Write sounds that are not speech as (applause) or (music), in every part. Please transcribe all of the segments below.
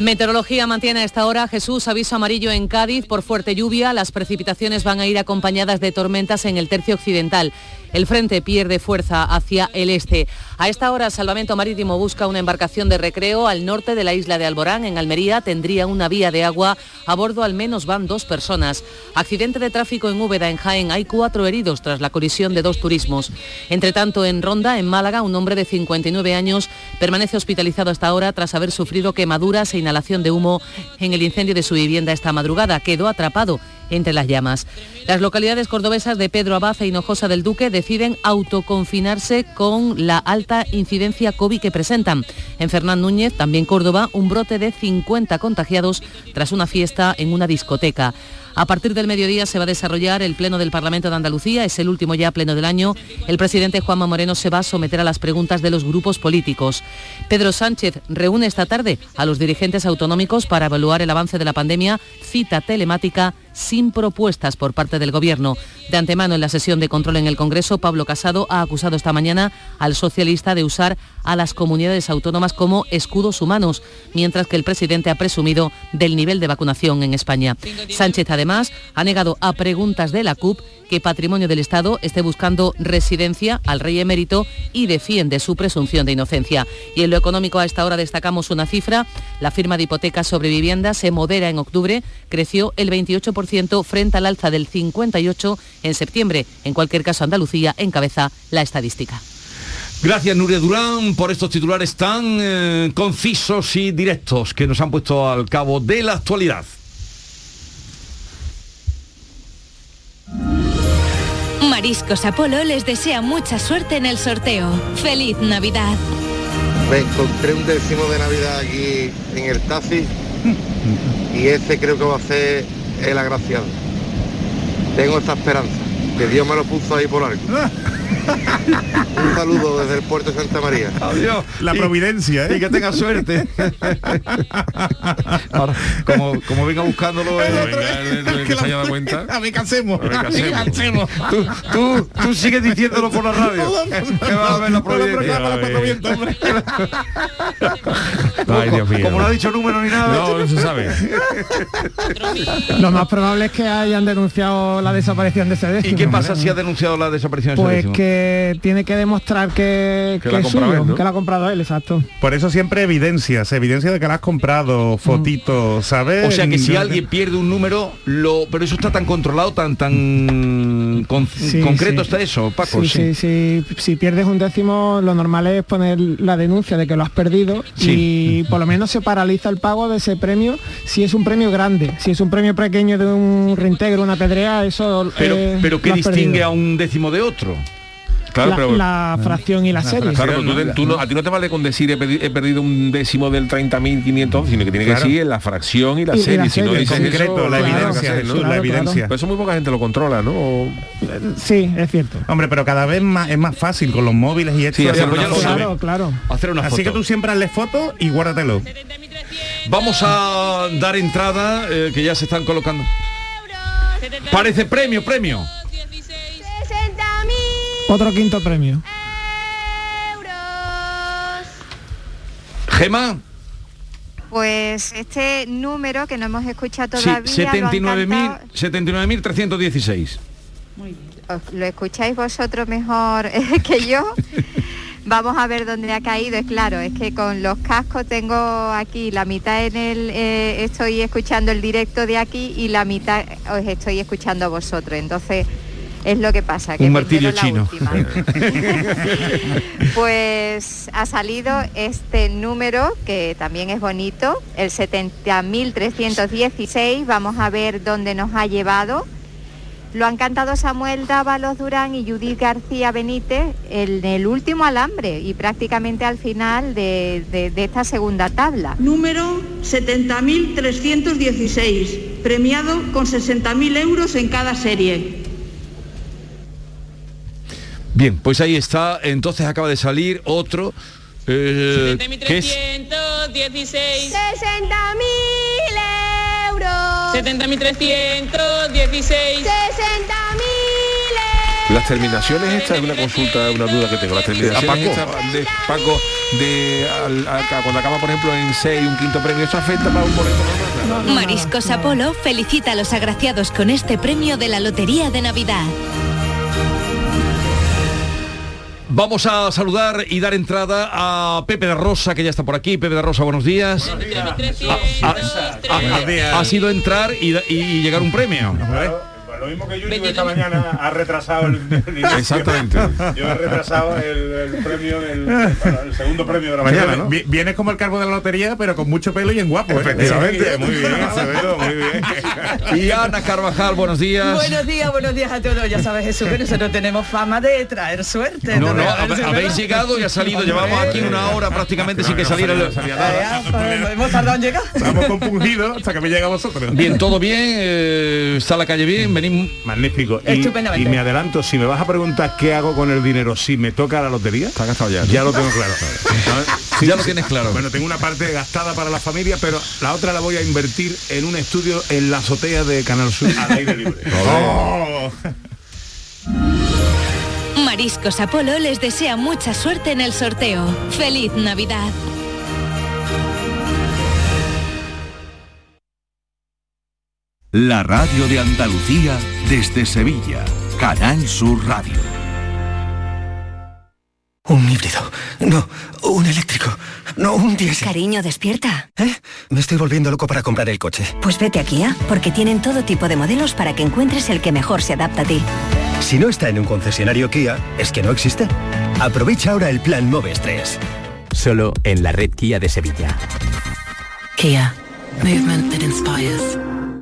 Meteorología mantiene a esta hora Jesús aviso amarillo en Cádiz por fuerte lluvia. Las precipitaciones van a ir acompañadas de tormentas en el tercio occidental. El frente pierde fuerza hacia el este. A esta hora, Salvamento Marítimo busca una embarcación de recreo al norte de la isla de Alborán, en Almería. Tendría una vía de agua. A bordo al menos van dos personas. Accidente de tráfico en Úbeda, en Jaén. Hay cuatro heridos tras la colisión de dos turismos. Entre tanto, en Ronda, en Málaga, un hombre de 59 años permanece hospitalizado hasta ahora tras haber sufrido quemaduras e inhalación de humo en el incendio de su vivienda esta madrugada. Quedó atrapado entre las llamas. Las localidades cordobesas de Pedro Abad e Hinojosa del Duque deciden autoconfinarse con la alta incidencia COVID que presentan. En Fernán Núñez, también Córdoba, un brote de 50 contagiados tras una fiesta en una discoteca. A partir del mediodía se va a desarrollar el Pleno del Parlamento de Andalucía, es el último ya pleno del año. El presidente Juanma Moreno se va a someter a las preguntas de los grupos políticos. Pedro Sánchez reúne esta tarde a los dirigentes autonómicos para evaluar el avance de la pandemia, cita telemática sin propuestas por parte del Gobierno. De antemano, en la sesión de control en el Congreso, Pablo Casado ha acusado esta mañana al socialista de usar a las comunidades autónomas como escudos humanos, mientras que el presidente ha presumido del nivel de vacunación en España. Sánchez, además, ha negado a preguntas de la CUP que Patrimonio del Estado esté buscando residencia al rey emérito y defiende su presunción de inocencia. Y en lo económico a esta hora destacamos una cifra. La firma de hipotecas sobre vivienda se modera en octubre, creció el 28% frente al alza del 58% en septiembre. En cualquier caso, Andalucía encabeza la estadística. Gracias Nuria Durán por estos titulares tan eh, concisos y directos que nos han puesto al cabo de la actualidad. Mariscos Apolo les desea mucha suerte en el sorteo. ¡Feliz Navidad! Me encontré un décimo de Navidad aquí en el taxi y este creo que va a ser el agraciado. Tengo esta esperanza, que Dios me lo puso ahí por algo. (laughs) (laughs) Un saludo desde el puerto de Santa María. Adiós. La providencia, ¿eh? Y que tenga suerte. (laughs) Ahora, como, como venga buscándolo... eh, Venga, que se haya dado cuenta. A mí cansemos. A ver, ¿qué cansemos. (laughs) tú, tú, tú sigues diciéndolo por la radio. que va a ver la providencia. Hombre. Ay, Dios mío. Como no ha dicho número ni nada. No, no se sabe. Lo más probable es que hayan denunciado la desaparición de ese décimo. ¿Y qué pasa si ha denunciado la desaparición de ese Pues décimo? Que tiene que demostrar que, Que que la ha es comprado suyo, él, ¿no? que la ha comprado él, exacto. Por eso siempre evidencias, evidencia de que la has comprado, fotitos, ¿sabes? O sea que si Yo- alguien pierde un número, lo, pero eso está tan controlado, tan tan con- Sí, concreto sí. está eso, Paco. Sí, sí, sí. Si pierdes un décimo, lo normal es poner la denuncia de que lo has perdido y por lo menos se paraliza el pago de ese premio si es un premio grande. Si es un premio pequeño de un reintegro, una pedrea, eso Pero, eh, pero ¿qué distingue perdido. a un décimo de otro? Claro, la, pero... la fracción y la serie. Claro, pero tú te- tú no- a ti no te vale con decir he, perdi- he perdido un décimo del 30.500, sino que tiene que Claro. decir la fracción y la Y- serie. la si no dices en eso, concreto, la evidencia, hacer, ¿no? Jesús, la evidencia. Pero eso muy poca gente lo controla, ¿no? O- Sí, es cierto. Hombre, pero cada vez más es más fácil con los móviles y esto. Sí, hacer una foto. sabe. Claro, claro. Hacer una Así foto. que tú siempre hazle fotos y guárdatelo. Vamos a dar entrada, eh, que ya se están colocando. Parece premio, premio. Otro quinto premio. Gema, Pues este número que no hemos escuchado sí, todavía lo, han 79.000 cantado- 79.316. os- lo escucháis vosotros mejor (laughs) que yo. Vamos a ver dónde ha caído. Es claro, es que con los cascos tengo aquí la mitad en el, eh, estoy escuchando el directo de aquí y la mitad os estoy escuchando a vosotros. Entonces es lo que pasa. Que Un martirio chino. última. (laughs) Pues ha salido este número que también es bonito, el 70.316. Vamos a ver dónde nos ha llevado. Lo han cantado Samuel Dávalos Durán y Judith García Benítez en el último alambre y prácticamente al final de, de- de esta segunda tabla. Número 70.316, premiado con 60.000 euros en cada serie. Bien, pues ahí está. Entonces acaba de salir otro. eh, que es 70.316 ¡60.000 euros! 70.316 Las terminaciones estas es una consulta, una duda que tengo. Las terminaciones Paco. estas de Paco de al- a- cuando acaba, por ejemplo, en 6 un quinto premio, eso afecta para un boleto? Mariscos Apolo felicita a los agraciados con este premio de la Lotería de Navidad. Vamos a saludar y dar entrada a Pepe de Rosa, que ya está por aquí. Pepe de Rosa, buenos días. Ha, ha- ha sido entrar y, y llegar un premio. Lo mismo que Yuyu esta mañana ha retrasado el, el. (laughs) Exactamente. Yo he retrasado el, el premio, del, el segundo premio de la mañana, ¿no? Vi- Vienes como el cargo de la lotería, pero con mucho pelo y en guapo. ¿eh? Efectivamente, muy bien, (laughs) Acevedo, muy bien. Y Ana Carvajal, buenos días. Buenos días, buenos días a todos. Ya sabes, Jesús, que nosotros tenemos fama de traer suerte. No, no, traer habéis llegado y ha salido. Llevamos aquí una hora prácticamente sin que saliera el... Ya, pues, Hemos tardado en llegar. Estamos compungidos hasta que me llega a vosotros. Bien, todo bien, eh, está la calle bien, Magnífico. Y, me adelanto, si me vas a preguntar qué hago con el dinero si me toca la lotería, Está gastado ya. ya lo tengo claro. ¿Sabes? (laughs) Ya lo tienes claro. Bueno, tengo una parte gastada para la familia, pero la otra la voy a invertir en un estudio en la azotea de Canal Sur al aire libre. (laughs) Oh. Mariscos Apolo les desea mucha suerte en el sorteo. ¡Feliz Navidad! La radio de Andalucía desde Sevilla. Canal Sur Radio. Un híbrido. No, un eléctrico. No, un diésel. Cariño, despierta. ¿Eh? Me estoy volviendo loco para comprar el coche. Pues vete a Kia, porque tienen todo tipo de modelos para que encuentres el que mejor se adapta a ti. Si no está en un concesionario Kia, es que no existe. Aprovecha ahora el plan Moves 3. Solo en la red Kia de Sevilla. Kia. Movement that inspires.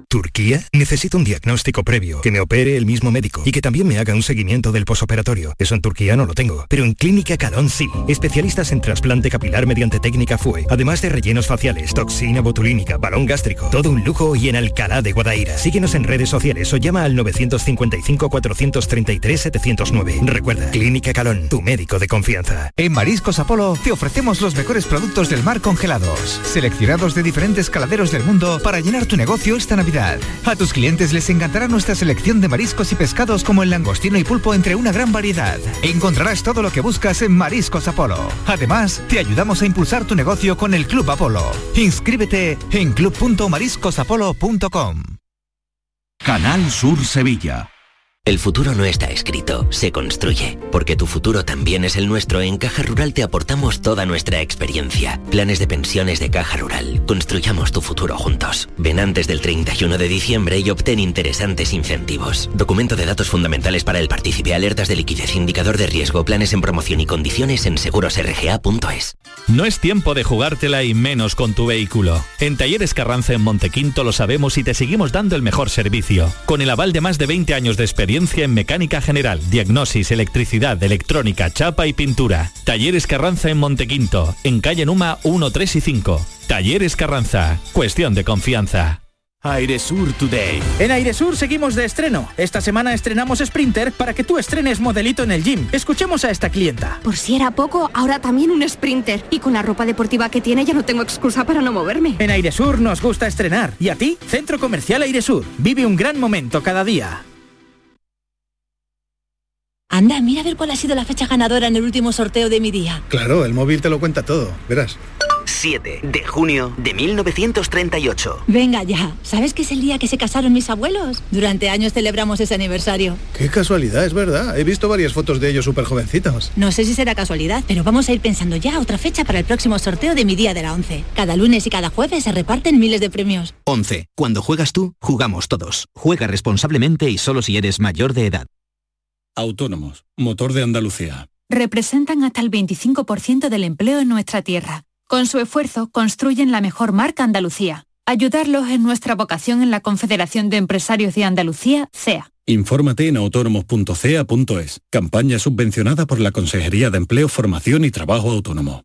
Turquía necesito un diagnóstico previo, que me opere el mismo médico y que también me haga un seguimiento del posoperatorio. Eso en Turquía no lo tengo, pero en Clínica Calón sí. Especialistas en trasplante capilar mediante técnica FUE, además de rellenos faciales, toxina botulínica, balón gástrico, todo un lujo y en Alcalá de Guadaira. Síguenos en redes sociales o llama al 955 433 709. Recuerda, Clínica Calón, tu médico de confianza. En Mariscos Apolo te ofrecemos los mejores productos del mar congelados, seleccionados de diferentes caladeros del mundo para llenar tu negocio esta Navidad. A tus clientes les encantará nuestra selección de mariscos y pescados como el langostino y pulpo entre una gran variedad. Encontrarás todo lo que buscas en Mariscos Apolo. Además, te ayudamos a impulsar tu negocio con el Club Apolo. Inscríbete en club.mariscosapolo.com. Canal Sur Sevilla. El futuro no está escrito, se construye. Porque tu futuro también es el nuestro, en Caja Rural te aportamos toda nuestra experiencia. Planes de pensiones de Caja Rural. Construyamos tu futuro juntos. Ven antes del 31 de diciembre y obtén interesantes incentivos. Documento de datos fundamentales para el partícipe, alertas de liquidez, indicador de riesgo, planes en promoción y condiciones en segurosrga.es. No es tiempo de jugártela y menos con tu vehículo. En Talleres Carranza en Montequinto lo sabemos y te seguimos dando el mejor servicio. Con el aval de más de 20 años de experiencia en mecánica general, diagnosis, electricidad, electrónica, chapa y pintura. Talleres Carranza en Montequinto, en calle Numa 1, 3 y 5. Talleres Carranza, cuestión de confianza. Airesur Today. En Airesur seguimos de estreno. Esta semana estrenamos Sprinter para que tú estrenes modelito en el gym. Escuchemos a esta clienta. Por si era poco, ahora también un sprinter. Y con la ropa deportiva que tiene ya no tengo excusa para no moverme. En Airesur nos gusta estrenar. ¿Y a ti? Centro Comercial Airesur. Vive un gran momento cada día. Anda, mira a ver cuál ha sido la fecha ganadora en el último sorteo de mi día. Claro, el móvil te lo cuenta todo, verás. 7 de junio de 1938. Venga ya, ¿sabes que es el día que se casaron mis abuelos? Durante años celebramos ese aniversario. Qué casualidad, es verdad. He visto varias fotos de ellos súper jovencitos. No sé si será casualidad, pero vamos a ir pensando ya otra fecha para el próximo sorteo de mi día de la 11. Cada lunes y cada jueves se reparten miles de premios. 11. Cuando juegas tú, jugamos todos. Juega responsablemente y solo si eres mayor de edad. Autónomos, motor de Andalucía. Representan hasta el 25% del empleo en nuestra tierra. Con su esfuerzo construyen la mejor marca Andalucía. Ayudarlos es nuestra vocación en la Confederación de Empresarios de Andalucía, CEA. Infórmate en autónomos.cea.es. Campaña subvencionada por la Consejería de Empleo, Formación y Trabajo Autónomo.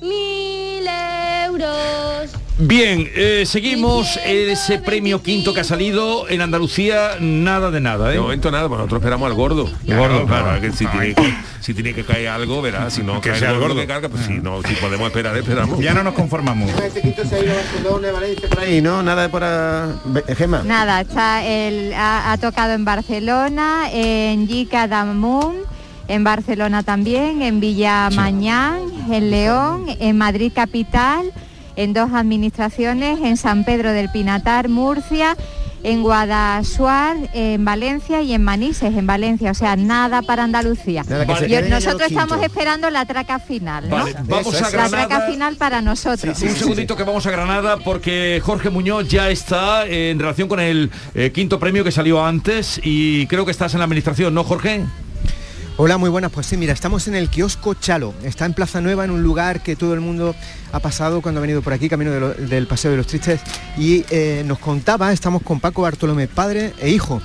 mil euros. Bien, eh, seguimos ese premio quinto que ha salido en Andalucía, nada de nada, ¿eh? De momento nada, bueno, nosotros esperamos al gordo. El gordo, claro. que si, tiene que, si tiene que caer algo, verá, si no Que cae sea el gordo, gordo. que carga, pues si no, si podemos esperar, esperamos. Ya no nos conformamos. Este quinto se ha ido a Barcelona, Valencia, por ahí, ¿no? Nada de por ahí. Gema. Nada, está el, ha, ha tocado en Barcelona, en Yica Damun, en Barcelona también, en Villa Mañán, en León, en Madrid Capital, en dos administraciones, en San Pedro del Pinatar, Murcia, en Guadasuar, en Valencia y en Manises, en Valencia. O sea, nada para Andalucía. Nada, Yo- nosotros estamos esperando la traca final, ¿no? Vale, vamos a La Granada. traca final para nosotros. (laughs) un segundito que vamos a Granada porque Jorge Muñoz ya está en relación con el eh, quinto premio que salió antes y creo que estás en la administración, ¿no, Jorge? Hola, muy buenas. Pues sí, mira, estamos en el kiosco Chalo. Está en Plaza Nueva, en un lugar que todo el mundo ha pasado cuando ha venido por aquí, camino del Paseo de los Tristes. Y eh, nos contaba, estamos con Paco Bartolomé, padre e hijo.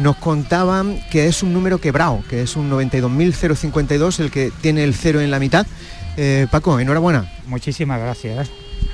Nos contaban que es un número quebrado, que es un 92.052, el que tiene el cero en la mitad. Eh, Paco, enhorabuena. Muchísimas gracias.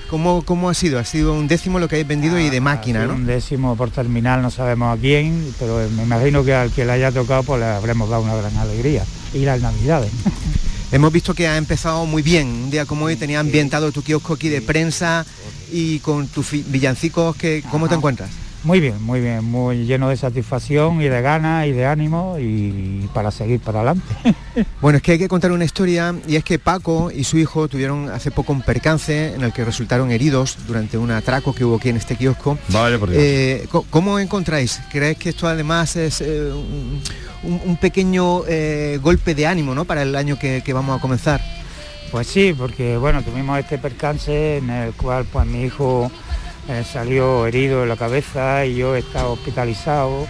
¿Cómo, ¿Cómo ha sido? Ha sido un décimo lo que habéis vendido y de máquina, Sí, ¿no? Un décimo por terminal, no sabemos a quién, pero me imagino que al que le haya tocado pues le habremos dado una gran alegría. Y las navidades. (laughs) Hemos visto que ha empezado muy bien. Un día como hoy tenía ambientado tu kiosco aquí de prensa y con tus villancicos. Que, ¿Cómo te encuentras? Muy bien, muy bien, muy lleno de satisfacción y de ganas y de ánimo y para seguir para adelante. (laughs) Bueno, es que hay que contar una historia y es que Paco y su hijo tuvieron hace poco un percance en el que resultaron heridos durante un atraco que hubo aquí en este kiosco. Vaya por Dios. Eh, ¿Cómo encontráis? ¿Crees que esto además es eh, un, un- un pequeño eh, golpe de ánimo ¿no? para el año que, que vamos a comenzar? Pues sí, porque bueno, tuvimos este percance en el cual pues mi hijo eh, salió herido en la cabeza y yo he estado hospitalizado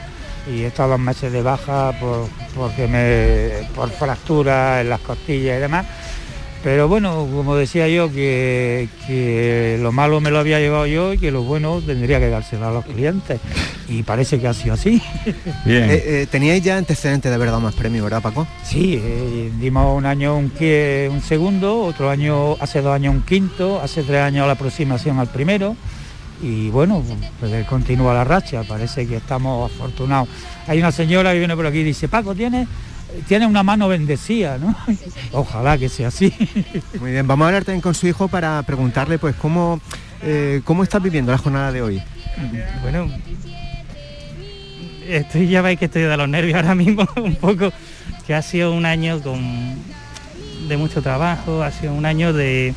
y he estado dos meses de baja por, porque me, por fracturas en las costillas y demás. Pero bueno, como decía yo, que, que lo malo me lo había llevado yo y que lo bueno tendría que dárselo a los clientes. Y parece que ha sido así. Eh, eh, teníais ya antecedentes de haber dado más premios, ¿verdad Paco? Sí, eh, dimos un año un, un segundo, otro año, hace dos años un quinto, hace tres años la aproximación al primero y bueno, pues continúa la racha, parece que estamos afortunados. Hay una señora que viene por aquí y dice, Paco, tiene, tiene una mano bendecida, ¿no? (laughs) Ojalá que sea así. Muy bien, vamos a hablar también con su hijo para preguntarle pues cómo, eh, cómo estás viviendo la jornada de hoy. Bueno, estoy, ya veis que estoy de los nervios ahora mismo (laughs) un poco, que ha sido un año con, de mucho trabajo, ha sido un año de,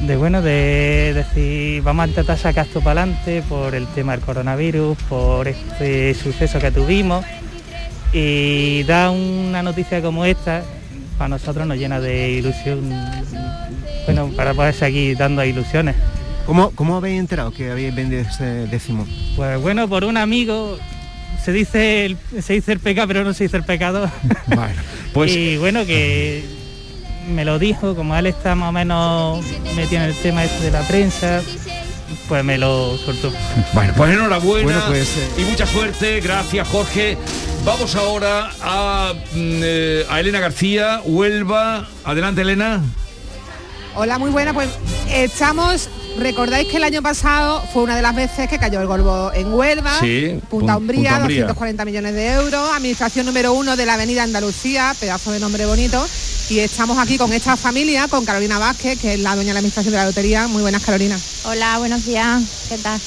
de bueno, de decir, vamos a intentar sacar esto para adelante por el tema del coronavirus, por este suceso que tuvimos y da una noticia como esta, para nosotros nos llena de ilusión, bueno, para poder seguir dando ilusiones. ¿Cómo, ¿Cómo habéis enterado que habéis vendido ese décimo? Pues bueno, por un amigo se dice el, se dice el pecado, pero no se dice el pecado. (laughs) pues- y bueno, que me lo dijo, como él está más o menos metido en el tema este de la prensa, pues me lo soltó. (laughs) Bueno, pues enhorabuena Bueno, pues, eh, y mucha suerte. Gracias, Jorge. Vamos ahora a, mm, eh, a Elena García, Huelva. Adelante, Elena. Hola, muy buena. Pues estamos. Recordáis que el año pasado fue una de las veces que cayó el golbo en Huelva, Sí, Punta Pun- Umbría, Punta Umbría. 240 millones de euros, administración número uno de la Avenida Andalucía, pedazo de nombre bonito. Y estamos aquí con esta familia, con Carolina Vázquez, que es la dueña de la administración de la lotería. Muy buenas, Carolina. Hola, buenos días. ¿Qué tal?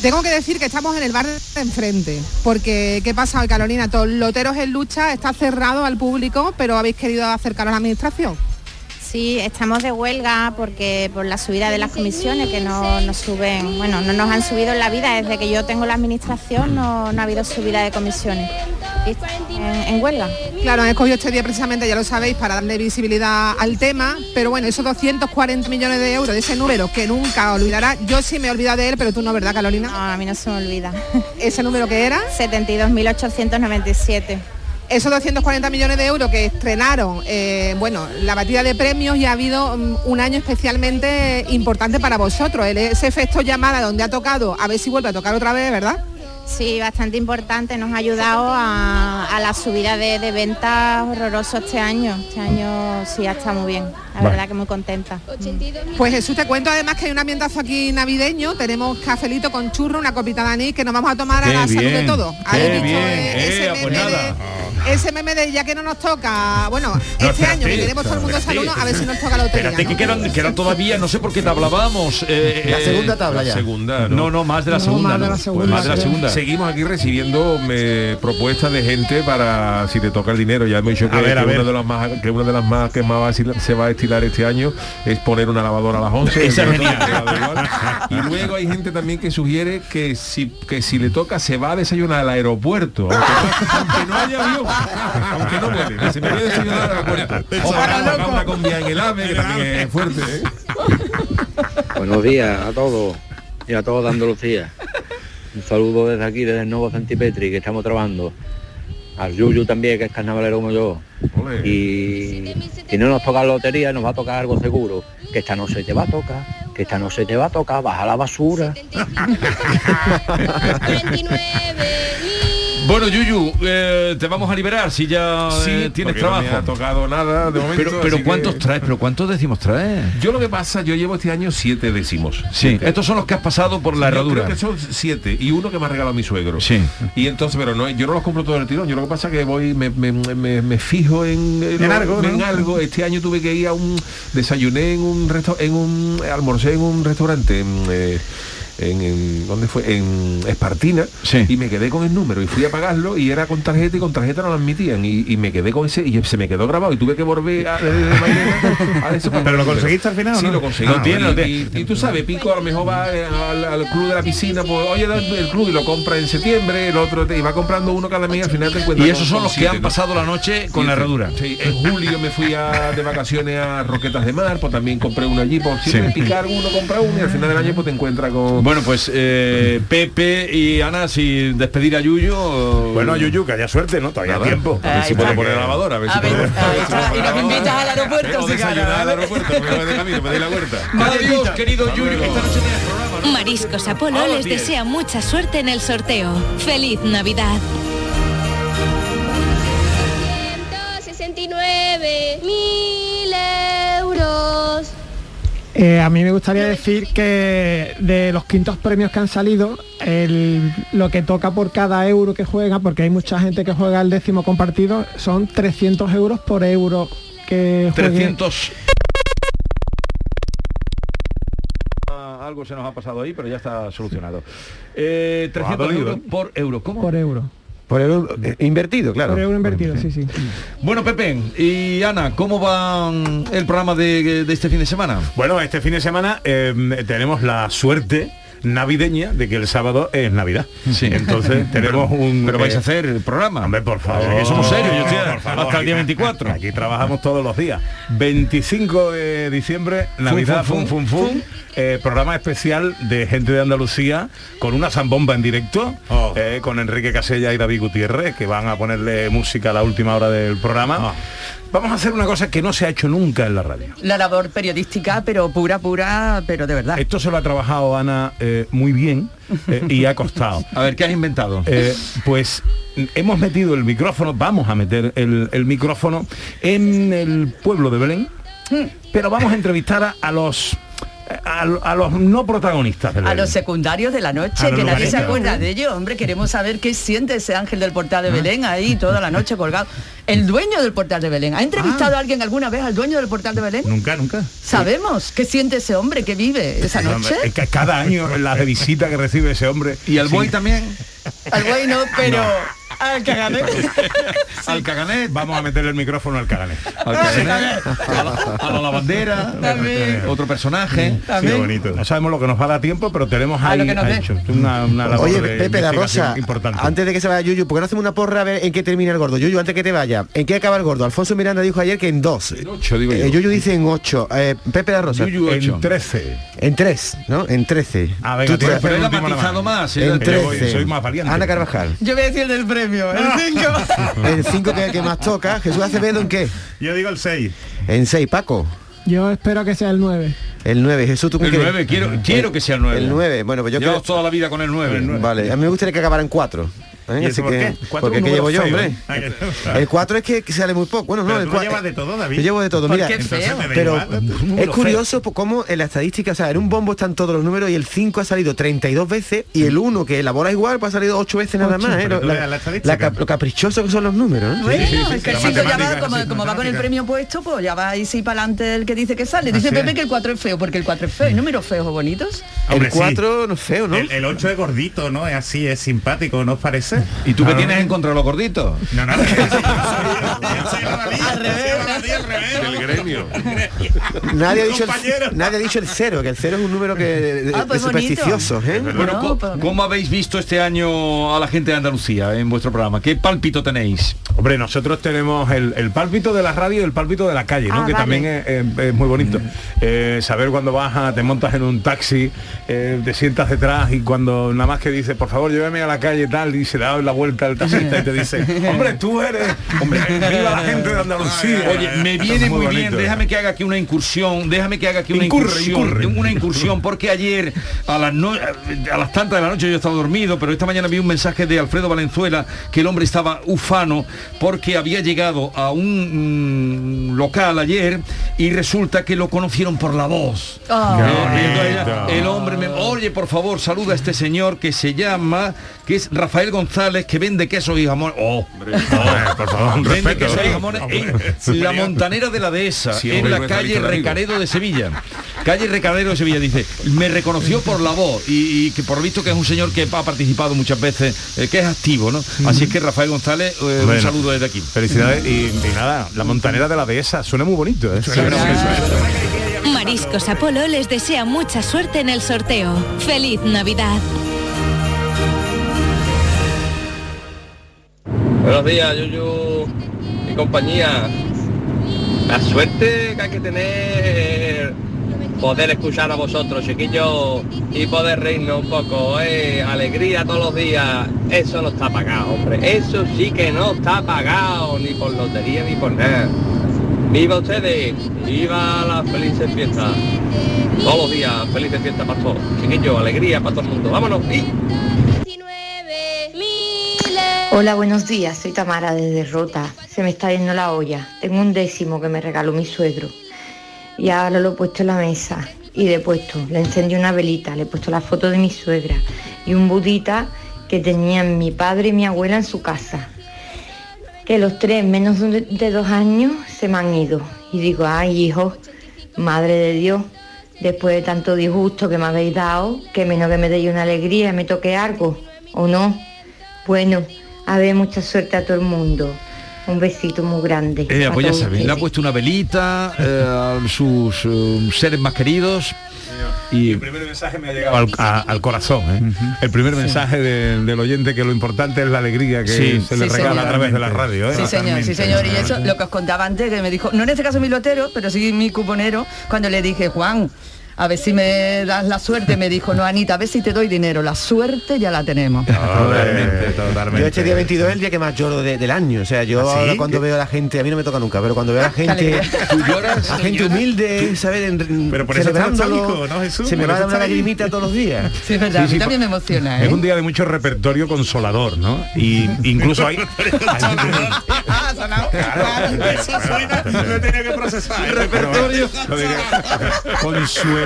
Tengo que decir que estamos en el bar de enfrente, porque ¿qué pasa hoy, Carolina? Todos Loteros en lucha está cerrado al público, pero habéis querido acercar a la administración. Sí, estamos de huelga porque por la subida de las comisiones que no nos suben, bueno, no nos han subido en la vida desde que yo tengo la administración, no, no ha habido subida de comisiones. En, en huelga. Claro, han escogido este día precisamente, ya lo sabéis, para darle visibilidad al tema, pero bueno, esos 240 millones de euros de ese número que nunca olvidará, yo sí me he olvidado de él, pero tú no, ¿verdad, Carolina? No, a mí no se me olvida. ¿Ese número que era? 72.897. Esos 240 millones de euros que estrenaron, eh, bueno, la batida de premios y ha habido mm, un año especialmente importante para vosotros. Ese efecto llamada donde ha tocado, a ver si vuelve a tocar otra vez, ¿verdad? Sí, bastante importante. Nos ha ayudado a, la subida de, de ventas horroroso este año. Este año sí ha estado muy bien. La Vale. verdad que muy contenta. Pues Jesús, te cuento además que hay un ambientazo aquí navideño. Tenemos cafelito con churro, una copita de anís que nos vamos a tomar a la salud de todos. qué ¿Habéis visto, bien. ese Eh, pues meme de-. Ese meme de ya que no nos toca, bueno, este espérate, año que queremos todo el mundo espérate. salud, a ver si nos toca la lotería. Espérate, ¿no? que quedan, quedan todavía, no sé por qué tablábamos. eh, La eh, segunda tabla ya. La segunda, No, no, más de la segunda. ¿no? Pues más de la segunda. Seguimos aquí recibiendo eh, propuestas de gente para si te toca el dinero. Ya hemos dicho que, A ver, a que ver. una de las más que una de las más que más va se va a estilar este año es poner una lavadora a las 11. (laughs) Esa es genial. (laughs) Y luego hay gente también que sugiere que si que si le toca se va a desayunar al aeropuerto, aunque no, aunque no haya avión, aunque no que se me voy a desayunar al aeropuerto. (laughs) O para una comida en el AVE, que también es fuerte. ¿eh? Buenos días a todos y a todos de Andalucía. Un saludo desde aquí, desde el nuevo Santipetri, que estamos trabajando. Al Yuyu también, que es carnavalero como yo. Y si no nos toca la lotería, nos va a tocar algo seguro. Que esta noche te va a tocar, que esta noche te va a tocar, baja la basura. (laughs) Bueno, Yuyu, eh, te vamos a liberar si ya eh, tienes porque no trabajo. me ha tocado nada de momento. pero ¿cuántos que- traes? ¿Pero cuántos décimos traes? Yo lo que pasa, yo llevo este año siete décimos. Sí, Siete. estos son los que has pasado por la Yo herradura. Creo que son siete y uno que me ha regalado mi suegro. Sí. Y entonces, pero no, yo no los compro todo el tirón. Yo lo que pasa es que voy, me, me- me- me fijo en, En algo, en ¿no? algo. Este año tuve que ir a un desayuné en un resto, en un almorcé en un restaurante. En, eh, en, en- ¿dónde fue? En Espartina y me quedé con el número y fui a pagarlo y era con tarjeta y con tarjeta no lo admitían y, y me quedé con ese y se me quedó grabado y tuve que volver a, de- de Mairena a eso ¿Pero lo conseguiste al final Sí, no? lo conseguí. Tiene, lo y, tiene. y- y tú sabes, Pico a lo mejor va al, al club de la piscina, pues oye, el club y lo compra en septiembre, el otro te- y va comprando uno cada mes y al final te encuentras Y esos son los que han pasado la noche con la herradura. Sí, en julio me fui a- de vacaciones a Roquetas de Mar, pues también compré uno allí, por siempre Sí. picar uno, compra uno y al final del año pues te encuentras con... Bueno, pues eh, Pepe y Ana, si despedir a Yuyu. eh, Bueno, Yuyu, que haya suerte, ¿no? Todavía hay tiempo. A ver si puede poner la lavadora, a ver si A está. Y nos invitas al aeropuerto, O si al aeropuerto, porque de camino, me doy la vuelta. (laughs) Adiós, querido Yuyu, que esta noche tienes programa. Mariscos Apolo les desea mucha suerte en el sorteo. ¡Feliz Navidad! 169 mil euros. Eh, a mí me gustaría decir que de los quintos premios que han salido, el- lo que toca por cada euro que juega, porque hay mucha gente que juega el décimo compartido, son 300 euros por euro que juegue. 300 Ah, algo se nos ha pasado ahí, pero ya está solucionado. Eh, 300 dolido, euros por euro. ¿Cómo? Por euro. Por euro eh, invertido, claro. Por euro invertido, sí, sí. Bueno, Pepe y Ana, ¿cómo va el programa de, de este fin de semana? Bueno, este fin de semana eh, tenemos la suerte navideña de que el sábado es Navidad. Entonces (laughs) tenemos un... pero vais eh, a hacer el programa. Hombre, por favor. Que somos serios, yo estoy por favor, hasta el día aquí- 24. Aquí trabajamos todos los días. 25 de diciembre, Navidad, fum, fum. Eh, programa especial de gente de Andalucía con una zambomba en directo, eh, con Enrique Casella y David Gutiérrez, que van a ponerle música a la última hora del programa. Vamos a hacer una cosa que no se ha hecho nunca en la radio. La labor periodística, pero pura, pura, pero de verdad. Esto se lo ha trabajado Ana eh, muy bien eh, y ha costado. (laughs) A ver, ¿qué has inventado? Eh, pues hemos metido el micrófono, vamos a meter el, el micrófono en el pueblo de Belén, pero vamos a entrevistar a, a los a, a los no protagonistas del A Belén. los secundarios de la noche, que nadie se acuerda de ello, hombre, queremos saber qué siente ese ángel del portal de Belén ahí toda la noche colgado. El dueño del portal de Belén. ¿Ha entrevistado a alguien alguna vez al dueño del portal de Belén? Nunca, nunca. Sabemos qué siente ese hombre que vive esa No, noche. cada año la de visita que recibe ese hombre. ¿Y al buey también? Al buey no, pero al cagané. (laughs) Al caganet. Vamos a meter el micrófono al caganet. Al caganet, a la, a la lavandera, También. otro personaje. Sí, bonito. No sabemos lo que nos va a dar tiempo, pero tenemos A ahí una, una labor Oye, de Pepe la Rosa, importante. antes de que se vaya Yuyu, ¿por qué no hacemos una porra a ver en qué termina el gordo? Yuyu, antes que te vaya, ¿en qué acaba el gordo? Alfonso Miranda dijo ayer que en dos. En ocho, digo yo. Yuyu dice en ocho. Eh, Pepe la Rosa. Yuyu, en 13. En tres, ¿no? En trece. Ah, Tú te- tienes Pero él ha matizado más. ¿eh? En trece. soy más valiente. Ana Carvajal. Yo voy a decir el del premio, el 5. (laughs) En cinco que, que más toca. Jesús Acevedo en qué? Yo digo el 6. En seis, Paco. Yo espero que sea el 9. El 9, Jesús, ¿tú qué El crees? 9, quiero, quiero que sea el 9. El 9, bueno, pues yo Llevamos creo... toda la vida con el 9. Vale, a mí me gustaría que acabara en 4. ¿Y eso por qué? Cuatro porque ¿qué llevo yo, feo, hombre? ¿eh? El 4 es que, que sale muy poco. Bueno, no, Pero el tú cua- llevas de todo, David. Yo llevo de todo, ¿Por mira. Pero es curioso cómo en la estadística, o sea, en un bombo están todos los números y el 5 ha salido 32 veces y el 1 que elabora igual pues ha salido 8 veces nada Ocho, más. ¿eh? Lo, la- la la cap- lo caprichoso que son los números. ¿eh? Bueno, es que el 5 ya va, como, como va con el premio puesto, pues ya va ahí sí para adelante el que dice que sale. Dice Así Pepe es. que el 4 es feo, porque el 4 es feo. ¿Y números feos o bonitos? Hombre, sí. no es feo, ¿no? El, el 8 es gordito, ¿no? Es así, es simpático, ¿no os parece? ¿Y tú qué tienes en contra de los gorditos? No, nada. Del gremio. Nadie ha, dicho el, nadie ha dicho el 0, que el 0 es un número que de, Ah, pues de supersticioso. ¿eh? Bueno, co- ¿cómo, habéis visto este año a la gente de Andalucía en vuestro programa? ¿Qué pálpito tenéis? Hombre, nosotros tenemos el, el pálpito de la radio y el pálpito de la calle, ¿no? Ah, que vale. también es, es- es muy bonito. Eh, saber cuando bajas, te montas en un taxi, eh, te sientas detrás y cuando nada más que dice, por favor, lléveme a la calle tal, y se da la vuelta al taxista y te dice, (laughs) hombre, tú eres, hombre, viva la gente de Andalucía. Oye, me viene muy bien, bonito. déjame que haga aquí una incursión, déjame que haga aquí una Incurre, incursión, incurre. una incursión, porque ayer a las no- a las tantas de la noche yo estaba dormido, pero esta mañana vi un mensaje de Alfredo Valenzuela que el hombre estaba ufano porque había llegado a un mm, local ayer y resulta que lo conocieron por la voz. Ah. Eh, el hombre me oye por favor saluda a este señor que se llama que es Rafael González que vende quesos y jamón oh, por favor, un vende respeto. quesos y jamones Hombre, en la montanera de la dehesa Sí, en hombre, la calle. Recaredo de Sevilla calle Recaredo de Sevilla dice me reconoció por la voz y, y que por visto que es un señor que ha participado muchas veces eh, que es activo no así es que Rafael González eh, un saludo desde aquí Felicidades y, y nada, la montanera de la dehesa, suena muy bonito, ¿eh? Mariscos Apolo les desea mucha suerte en el sorteo. ¡Feliz Navidad! Buenos días, Yuyu y compañía. La suerte que hay que tener poder escuchar a vosotros, chiquillos, y poder reírnos un poco, alegría todos los días. Eso no está pagado, hombre. Eso sí que no está pagado, ni por lotería ni por nada. ¡Viva ustedes! ¡Viva las felices fiestas! Todos los días, felices fiestas para todos. Chiquillos, alegría para todo el mundo. ¡Vámonos! ¡Y! Hola, buenos días. Soy Tamara desde Rota. Se me está yendo la olla. Tengo un décimo que me regaló mi suegro. Y ahora lo he puesto en la mesa. Y le he puesto, le encendí una velita, le he puesto la foto de mi suegra y un budita que tenían mi padre y mi abuela en su casa. Que los tres, menos de, dos años, se me han ido. Y digo, ay hijo, madre de Dios, después de tanto disgusto que me habéis dado, que menos que me deis una alegría, me toque algo, ¿o no? Bueno, a ver, mucha suerte a todo el mundo. Un besito muy grande. A pues ya le ha puesto una velita eh, a sus eh, seres más queridos y El primer mensaje me ha llegado al, a- al corazón, ¿eh? El primer mensaje de- del oyente que lo importante es la alegría que Sí. se le Sí, regala señor. a través de la radio, ¿eh? Sí, señor, sí, señor. Y eso, lo que os contaba antes, que me dijo, no en este caso mi lotero, pero sí mi cuponero, cuando le dije, Juan, a ver si me das la suerte, me dijo, no, Anita, a ver si te doy dinero. La suerte ya la tenemos. (laughs) Totalmente, totalmente. Yo este día 22 es el día que más lloro de- del año. O sea, yo ¿Ah, sí? ahora cuando veo a la gente, a mí no me toca nunca, pero cuando veo a la (laughs) gente, alegría. ¿Tú lloras? a gente humilde, ¿sabes? En- Pero por eso ¿no, Jesús? Se me va a dar una lagrimita todos los días. (laughs) Sí, es verdad, Sí, a mí también me emociona, ¿eh? Es un día de mucho repertorio consolador, ¿no? Y incluso hay... Eso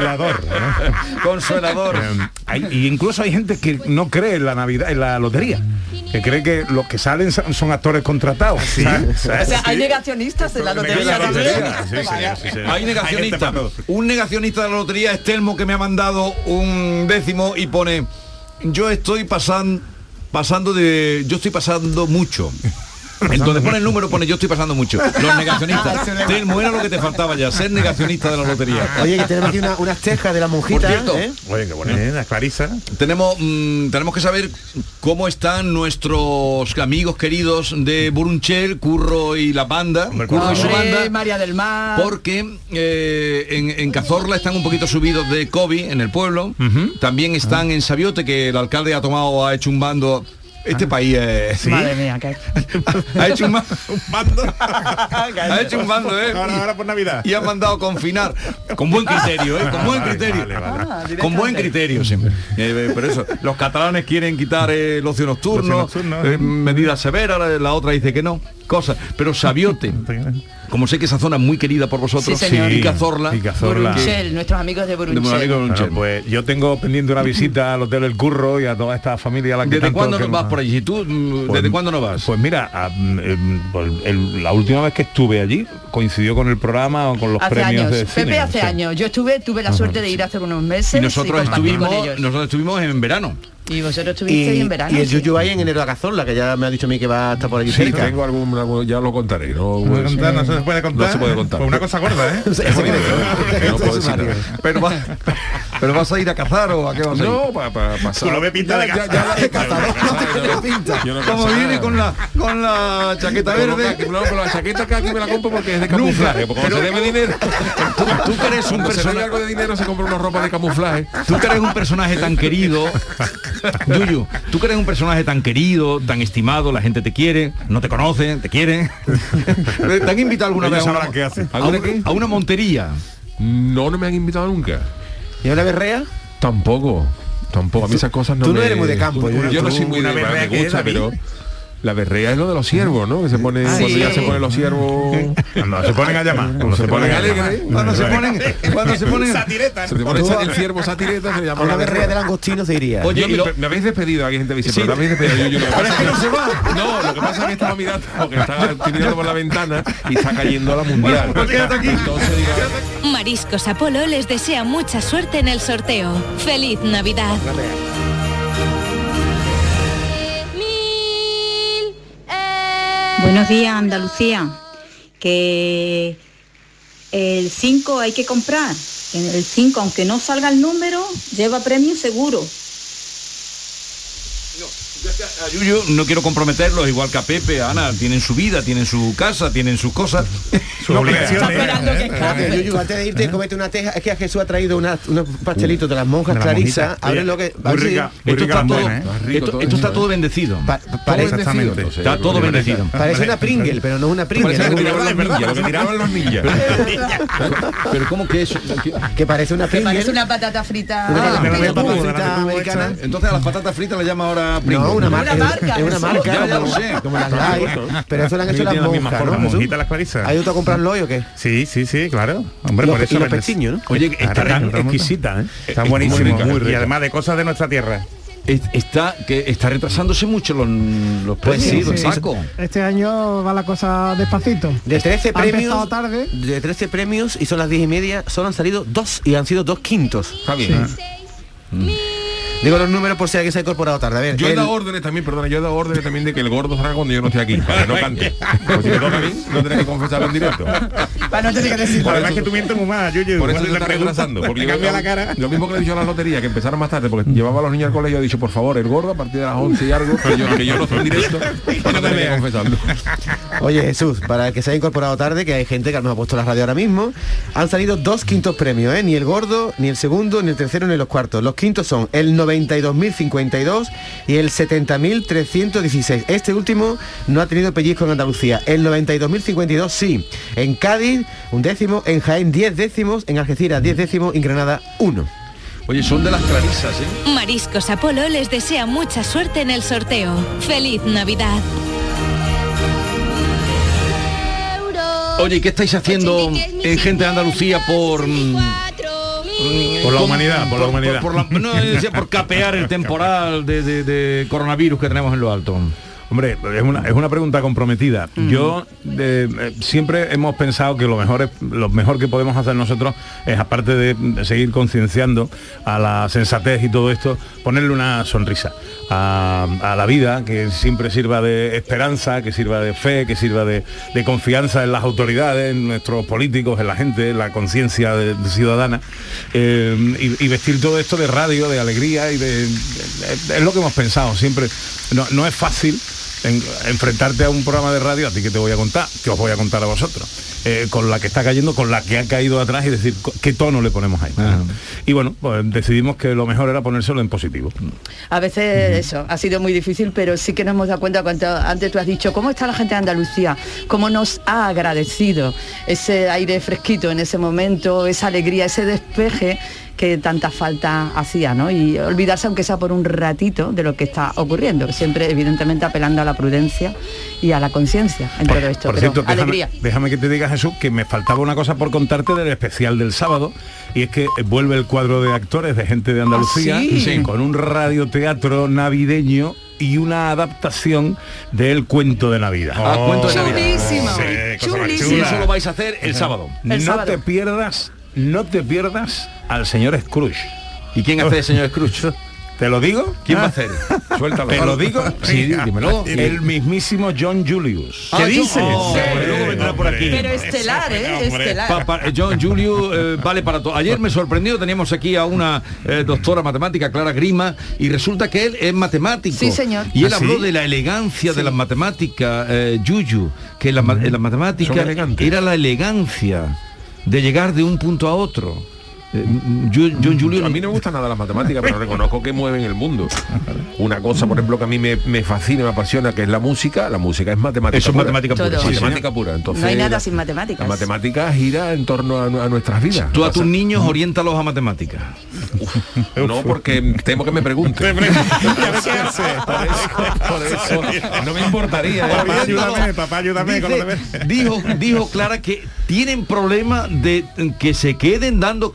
Consuelador. ¿no? (laughs) Consuelador. Eh, hay- y incluso hay gente que no cree en la Navidad, en la lotería. Que cree que los que salen son actores contratados. ¿sabes? O sea, hay negacionistas en la lotería. Hay gente negacionista. para todo. Un negacionista de la lotería es Telmo que me ha mandado un décimo y pone yo estoy pasando pasando de yo estoy pasando mucho. Entonces pone el número, pone yo estoy pasando mucho. Los negacionistas. (laughs) Telmo era lo que te faltaba ya, ser negacionista de la lotería. Oye, que tenemos aquí una- unas tejas de la Por monjita. cierto, ¿eh? Oye, qué buena, ¿eh? La Clarisa. tenemos, mm, tenemos que saber cómo están nuestros amigos queridos de Burunchel, Curro y la banda, Curro y su Hombre, banda. María del Mar. Porque eh, en, en Cazorla están un poquito subidos de COVID en el pueblo. También están en Sabiote, que el alcalde ha tomado, ha hecho un bando Este país es... Madre mía, que (laughs) ha hecho un, ma- un bando. (laughs) ha hecho un bando, ¿eh? Ahora, ahora por Navidad. Y ha mandado confinar. Con buen criterio, ¿eh? Con buen Vale, criterio. vale, vale. Ah, Con buen criterio siempre. Eh, por eso, los catalanes quieren quitar eh, el ocio nocturno, nocturno, eh, ¿eh? medidas severas, la, la otra dice que no, cosas. Pero Sabiote, (laughs) como sé que esa zona es muy querida por vosotros, Sí, señor. y Cazorla, Y Cazorla. Burunchel, nuestros amigos de de Burunchel. Monalico Bueno, pues yo tengo pendiente una visita al Hotel El Curro y a toda esta familia a la que ¿Desde cuándo no vas por allí? ¿Tú, mm, Pues- ¿Desde cuándo no vas? Pues mira, a- mm, em, pues el- la última vez que estuve allí coincidió con el programa o con los Hace premios años. de Pepe cine. hace sí. años. Yo estuve, tuve la suerte de ir hace unos meses. y nosotros estuvimos, nosotros estuvimos en verano. Y vosotros estuvisteis en verano. y el sí. Yuyu ahí en enero a Cazorla, que ya me ha dicho a mí que va a estar por allí Sí, cerca. tengo algún, algún- ya lo contaré. No, No, se contar, no se puede contar. No se puede contar. Pues una cosa gorda, ¿eh? (laughs) Que- (laughs) Que no puedo decir. Pero, va- (laughs) pero vas a ir a cazar o a qué vas a ir? No, para pasar. Tú lo ves pinta de Ya- casa. ya- ya- Yo no Como cazar. viene con la con la chaqueta verde. No, con la chaqueta que aquí me la compro porque es de camuflaje. Porque se debe dinero. Tú, que eres un personaje, algo de dinero se compra una ropa de camuflaje. tú que eres un personaje tan querido, Yuyu, tú que eres un personaje tan querido, tan estimado, la gente te quiere, no te conoce, te quiere. ¿Te han invitado alguna Ellos vez a una, qué a una- a una montería? No, no me han invitado nunca. ¿Y una berrea? Tampoco. Tampoco. A mí esas cosas no tú no me- eres muy de campo, Yo, yo- no soy muy de una berrea me que es, gusta, pero la berrea es lo de los siervos, ¿no? Que se pone cuando sí. ya se ponen los siervos. Cuando se ponen a llamar. Cuando se ponen a. Cuando se ponen, cuando se ponen. Satireta. Se te pone el ciervo satireta, se A llama una la berrea de langostino se iría. Oye, Yo me, lo- me habéis despedido, aquí gente dice, pero me habéis despedido. Yo, yo, lo que Pero es que no se va. No, lo que pasa es que estaba mirando, porque estaba mirando por la ventana y está cayendo la mundial. Pues quédate aquí. Entonces Mariscos Apolo les desea mucha suerte en el sorteo. ¡Feliz Navidad! Buenos días, Andalucía. Que el 5 hay que comprar. El 5, aunque no salga el número, lleva premio seguro. A Yuyu no quiero comprometerlos, igual que a Pepe, a Ana, tienen su vida, tienen su casa, tienen sus cosas. Sus obligaciones. Está esperando que escape. Oye, Yuyu, antes de irte, comete una teja. Es que a Jesús ha traído una- unos pastelitos de las monjas Oye, lo que. Esto está todo, ¿eh? Todo bendecido. Exactamente. Está todo bendecido. parece una Pringle, pero no es una Pringle. Lo que tiraban los ninjas. (laughs) Pero ¿cómo que eso? que parece una Pringle. parece una patata frita. Ah. Entonces a las patatas fritas le llama ahora Pringles. No, una, Una marca. Es una marca. Ya, ya lo como- sé. Como las light. Pero eso lo han hecho las Tiene la misma monjas, forma, ¿no? Monjita las clarisas. ¿Ha ido tú a comprarlo hoy o qué? Sí, sí, sí, claro. Hombre, por eso y los me- pestiños, ¿no? Oye, Está tan exquisita, ¿eh? Está Es buenísimo. Y además de cosas de nuestra tierra. está, que está retrasándose mucho los, los Pues premios, sí, sí. Paco. Este año va la cosa despacito. De 13 Ha empezado premios. tarde. De 13 premios y son las 10 y media, solo han salido dos y han sido dos quintos. Está bien. Digo los números por si alguien se ha incorporado tarde. A ver, Yo he dado órdenes también, perdona, yo he dado órdenes también de que el gordo salga cuando yo no esté aquí, para que no (laughs) cante. Pues si me toca a mí, no tendré que confesarlo en directo. Para no tener que decir Por Además eso- que tú mientes muy mal, Yuyu. Por eso te está preguntan, retrasando. Porque yo- cambia la cara. Lo mismo que le he dicho a la lotería, que empezaron más tarde, porque llevaba a los niños al colegio y he dicho, por favor, el gordo a partir de las 11 y algo, que yo, que yo no estoy en directo, para no tener que confesarlo. Oye Jesús, para el que se haya incorporado tarde, que hay gente que nos ha puesto la radio ahora mismo, han salido dos quintos premios, ¿eh? ni el gordo, ni el segundo, ni el tercero, ni los cuartos. Los quintos son el 92.052 y el 70.316. Este último no ha tenido pellizco en Andalucía. El 92.052 sí. En Cádiz, un décimo. En Jaén, 10 décimos. En Algeciras, 10 décimos. En Granada, 1. Oye, son de las clarisas, ¿eh? Mariscos Apolo les desea mucha suerte en el sorteo. ¡Feliz Navidad! Oye, ¿y ¿qué estáis haciendo en gente de Andalucía por... Por la humanidad, por la humanidad. por la- no, decía por (laughs) capear el temporal de, de- de coronavirus que tenemos en lo alto. Hombre, es una, es una pregunta comprometida. Yo eh, eh, siempre hemos pensado que lo mejor, es- lo mejor que podemos hacer nosotros es, aparte de, de seguir concienciando a la sensatez y todo esto, ponerle una sonrisa a, a la vida, que siempre sirva de esperanza, que sirva de fe, que sirva de, de confianza en las autoridades, en nuestros políticos, en la gente, en la conciencia ciudadana, eh, y, y vestir todo esto de radio, de alegría y de, de- es lo que hemos pensado siempre. No, no es fácil en- enfrentarte a un programa de radio, a ti que te voy a contar, que os voy a contar a vosotros, eh, con la que está cayendo, con la que ha caído atrás y decir qué tono le ponemos ahí. Y bueno, pues decidimos que lo mejor era ponérselo en positivo. A veces eso ha sido muy difícil, pero sí que nos hemos dado cuenta cuando antes tú has dicho cómo está la gente de Andalucía, cómo nos ha agradecido ese aire fresquito en ese momento, esa alegría, ese despeje que tanta falta hacía, ¿no? Y olvidarse aunque sea por un ratito de lo que está ocurriendo, siempre evidentemente apelando a la prudencia y a la conciencia en todo esto. Por pero cierto, déjame, alegría. déjame que te diga Jesús que me faltaba una cosa por contarte del especial del sábado y es que vuelve el cuadro de actores de gente de Andalucía ¿Ah, sí? sí, con un radioteatro navideño y una adaptación del cuento de Navidad. Ah, cuento de Navidad. Chulísimo, Sí, más Y eso lo vais a hacer el sábado. no sábado. te pierdas, no te pierdas al señor Scrooge. ¿Y quién hace el señor Scrooge? ¿Te lo digo? ¿Quién va a Ah. hacer? Suéltalo. ¿Te lo digo? (laughs) Sí, dímelo. El mismísimo John Julius. Ah, ¿Qué dices? Oh, luego vendrá por aquí. Pero estelar, ¿eh? Estelar. Pa- pa- John Julio eh, vale para todo. Ayer me sorprendió, teníamos aquí a una eh, doctora matemática, Clara Grima, y resulta que él es matemático. Sí, señor. Y él ¿Ah, habló sí? de la elegancia de las matemáticas, eh, Yuyu, que la, ma- en las Son matemáticas elegantes. era la elegancia de llegar de un punto a otro. Eh, Ju- John Julio A mí no me gusta nada las matemáticas, pero reconozco que mueven el mundo. Una cosa, por ejemplo, que a mí me, me fascina, me apasiona, que es la música. La música es matemática Eso es pura. matemática pura, sí, matemática pura. Entonces, No hay nada la- sin matemáticas. La matemática gira en torno a, a nuestras vidas. Tú a tus niños oriéntalos a matemáticas. No, porque temo que me pregunten. (laughs) por, eso, por eso no me importaría. ¿eh? Papá, ayúdame, papá, ayúdame con lo de ver. Dice- dijo, dijo Clara que tienen problema de que se queden dando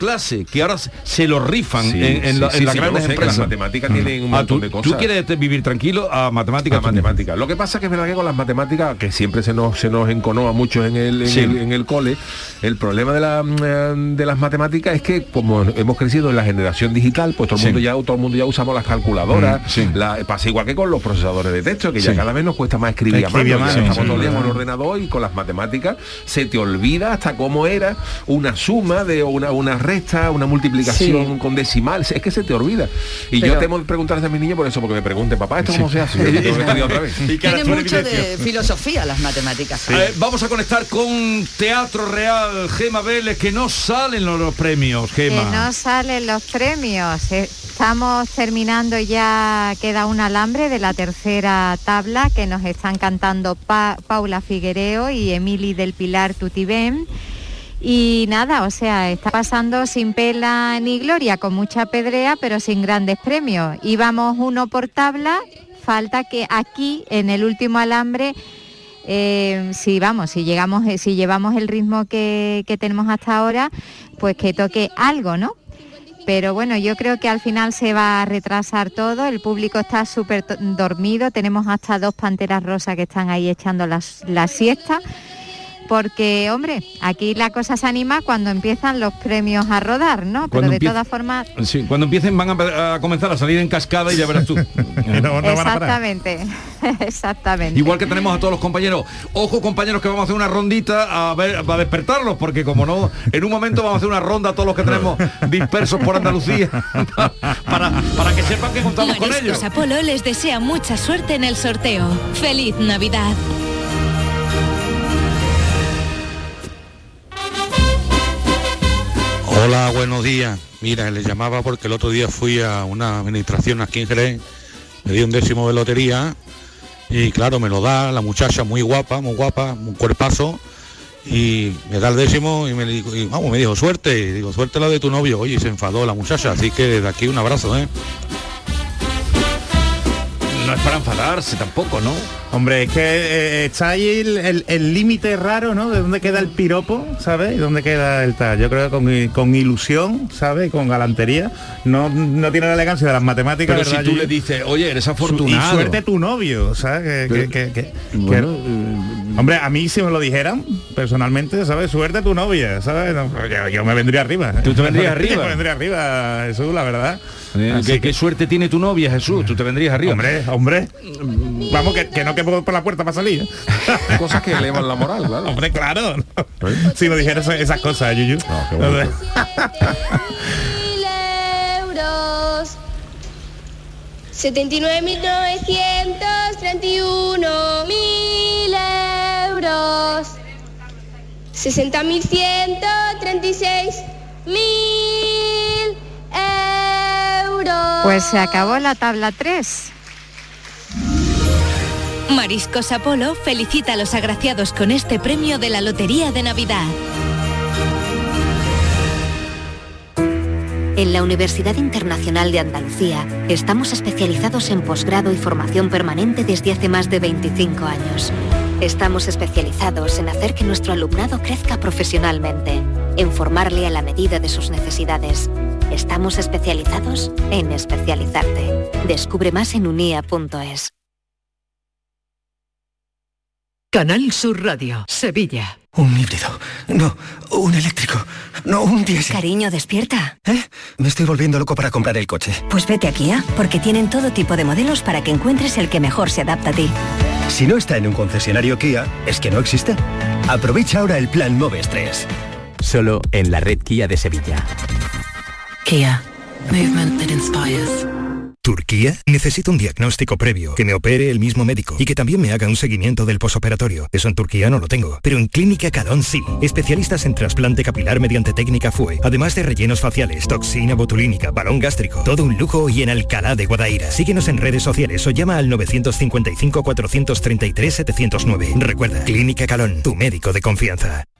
que ahora se- lo rifan Sí, en, en sí, la- sí, en las sí, grandes sé, empresas. Las matemáticas tienen un Ah, montón tú, de tú cosas. quieres este, vivir tranquilo a matemáticas. Las tú no. matemáticas. Lo que pasa que es verdad que con las matemáticas, que siempre se nos se nos enconó a muchos en el, en, el, en el cole, el problema de, la, mm, de las matemáticas es que como hemos crecido en la generación digital, pues todo el mundo ya todo el mundo ya usamos las calculadoras, Mm, la- pasa igual que con los procesadores de texto, que ya cada vez nos cuesta más escribir a mano. Estamos todo el día con el ordenador y con las matemáticas se te olvida hasta cómo era una suma de una, una resta, una multiplicación Sí. con decimal, es que se te olvida. Y Pero- yo temo preguntarles a mi niño por eso, porque me pregunten, papá, ¿esto cómo se hace? (laughs) Que Tiene mucho de filosofía las matemáticas. A ver, vamos a conectar con Teatro Real, Gema Vélez, que no salen los, los premios, Que Gema. no salen los premios. Estamos terminando ya, queda un alambre de la tercera tabla que nos están cantando Pa- Paula Figuereo y Emily del Pilar Tutibén. Y nada, o sea, está pasando sin pela ni gloria, con mucha pedrea, pero sin grandes premios. Íbamos uno por tabla, falta que aquí, en el último alambre, eh, si vamos, si llegamos, eh, si llevamos el ritmo que, que tenemos hasta ahora, pues que toque algo, ¿no? Pero bueno, yo creo que al final se va a retrasar todo, el público está súper dormido, tenemos hasta dos panteras rosas que están ahí echando las- la siesta, porque hombre, aquí la cosa se anima cuando empiezan los premios a rodar, ¿no? Pero Cuando de todas formas, Sí, cuando empiecen van a, a comenzar a salir en cascada y ya verás tú. (laughs) exactamente, (laughs) exactamente. Igual que tenemos a todos los compañeros. Ojo compañeros que vamos a hacer una rondita a ver para despertarlos, porque como no, en un momento vamos a hacer una ronda a todos los que tenemos (laughs) dispersos por Andalucía para, para que sepan que contamos con ellos. Apolo les desea mucha suerte en el sorteo. ¡Feliz Navidad! Hola, buenos días. Mira, le llamaba porque el otro día fui a una administración aquí en Jerez, me di un décimo de lotería y claro, me lo da la muchacha muy guapa, muy guapa, un cuerpazo y me da el décimo y me, y, vamos, me dijo suerte, y digo suerte la de tu novio, oye, y se enfadó la muchacha, así que desde aquí un abrazo, ¿eh? No es para enfadarse tampoco, ¿no? Hombre, es que eh, está ahí el- límite raro, ¿no? De dónde queda el piropo, ¿sabes? Y dónde queda el tal. Yo creo que con, con ilusión, ¿sabes? Con galantería. No, no tiene la elegancia de las matemáticas, Pero si ¿verdad, tú Yuyu? le dices, oye, eres afortunado. Y suerte tu novio, ¿sabes? Que- que- que- que- bueno, que- hombre, a mí si me lo dijeran, personalmente, ¿sabes? Suerte tu novia, ¿sabes? No, yo, yo me vendría arriba. ¿Tú te vendrías (laughs) Yo arriba? me vendría arriba, Jesús, la verdad. Eh, ¿Qué, que- qué suerte tiene tu novia, Jesús? Tú te vendrías arriba. Hombre, hombre. Vamos, que, que no quepo por la puerta para salir. ¿eh? (laughs) Cosas que elevan la moral, claro. Hombre, claro. Si me dijeras esas, esas cosas, Yuyu. bonito. 79.931 (laughs) mil euros. 60.136 mil euros. Pues se acabó la tabla 3. Mariscos Apolo felicita a los agraciados con este premio de la Lotería de Navidad. En la Universidad Internacional de Andalucía estamos especializados en posgrado y formación permanente desde hace más de 25 años. Estamos especializados en hacer que nuestro alumnado crezca profesionalmente, en formarle a la medida de sus necesidades. Estamos especializados en especializarte. Descubre más en unia.es. Canal Sur Radio, Sevilla. Un híbrido. No, un eléctrico. No, un diésel. Cariño, despierta. ¿Eh? Me estoy volviendo loco para comprar el coche. Pues vete a Kia, porque tienen todo tipo de modelos para que encuentres el que mejor se adapta a ti. Si no está en un concesionario Kia, es que no existe. Aprovecha ahora el plan Moves 3. Solo en la red Kia de Sevilla. Kia. Movement that inspires. ¿Turquía? Necesito un diagnóstico previo, que me opere el mismo médico y que también me haga un seguimiento del posoperatorio. Eso en Turquía no lo tengo, pero en Clínica Calón sí. Especialistas en trasplante capilar mediante técnica FUE, además de rellenos faciales, toxina botulínica, balón gástrico, todo un lujo y en Alcalá de Guadaira. Síguenos en redes sociales o llama al 955-433-709. Recuerda, Clínica Calón, tu médico de confianza.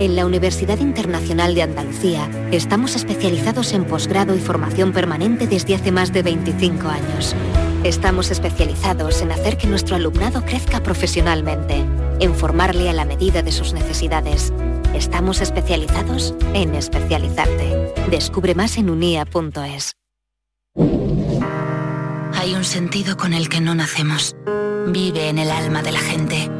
En la Universidad Internacional de Andalucía estamos especializados en posgrado y formación permanente desde hace más de 25 años. Estamos especializados en hacer que nuestro alumnado crezca profesionalmente, en formarle a la medida de sus necesidades. Estamos especializados en especializarte. Descubre más en unia.es. Hay un sentido con el que no nacemos. Vive en el alma de la gente.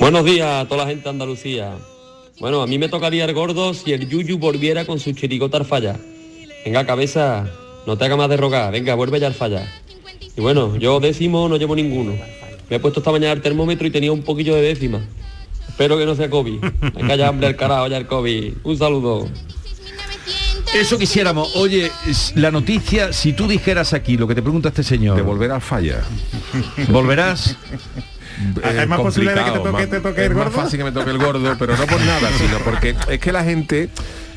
Buenos días a toda la gente de Andalucía. Bueno, a mí me tocaría el gordo si el Yuyu volviera con su chirigota al falla. Venga, cabeza, no te haga más de rogar, venga, vuelve ya al falla. Y bueno, yo décimo no llevo ninguno. Me he puesto esta mañana el termómetro y tenía un poquillo de décima. Espero que no sea COVID. Venga ya, hambre el carajo, ya el COVID. Un saludo. Eso quisiéramos. Oye, la noticia, si tú dijeras aquí lo que te pregunta este señor. De volver al falla. ¿Volverás? Es más posible de que te toque- te toque el es más gordo? fácil que me toque el gordo, pero no por (laughs) nada, sino porque es que la gente,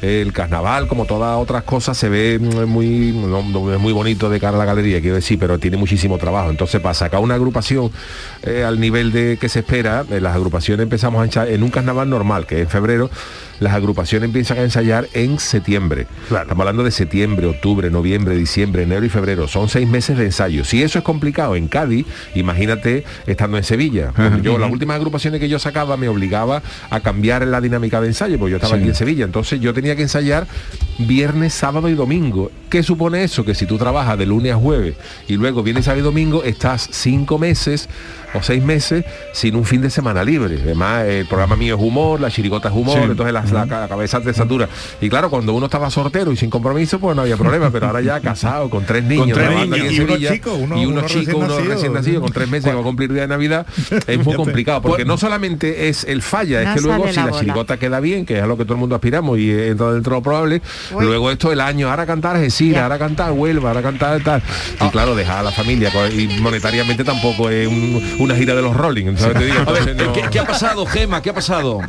el carnaval, como todas otras cosas, se ve muy, muy bonito de cara a la galería, quiero decir, pero tiene muchísimo trabajo. Entonces, para sacar una agrupación eh, al nivel de que se espera, eh, las agrupaciones empezamos a ensayar en un carnaval normal, que es en febrero, las agrupaciones empiezan a ensayar en septiembre. Estamos hablando de septiembre, octubre, noviembre, diciembre, enero y febrero. Son seis meses de ensayo. Si eso es complicado en Cádiz, imagínate estando en Sevilla. Yo, las últimas agrupaciones que yo sacaba me obligaba a cambiar la dinámica de ensayo, porque yo estaba Sí. aquí en Sevilla. Entonces yo tenía que ensayar viernes, sábado y domingo. ¿Qué supone eso? Que si tú trabajas de lunes a jueves y luego viernes, sábado y domingo, estás cinco meses o seis meses sin un fin de semana libre. Además, el programa mío es humor, la chirigota es humor, Sí. entonces la, la ca- cabeza te satura. Y claro, cuando uno estaba soltero y sin compromiso, pues no había problema, pero ahora ya casado, con tres niños, tres trabajando niños. aquí en Y uno Sevilla, chico, uno- y uno uno chico, recién uno nacido. recién nacido, con tres meses que va a cumplir día de Navidad, (laughs) es muy complicado, porque no solamente es el falla, es que luego si la la bola. chirigota queda bien, que es a lo que todo el mundo aspiramos, y eh, dentro de lo probable. Luego esto el año, ahora cantar Gesina, ahora cantar Huelva, ahora cantar tal. Y claro, dejar a la familia y monetariamente tampoco es un- una gira de los Rolling. ¿sabes? Te digo, A ver, entonces no- ¿qué, qué ha pasado, Gema? ¿Qué ha pasado?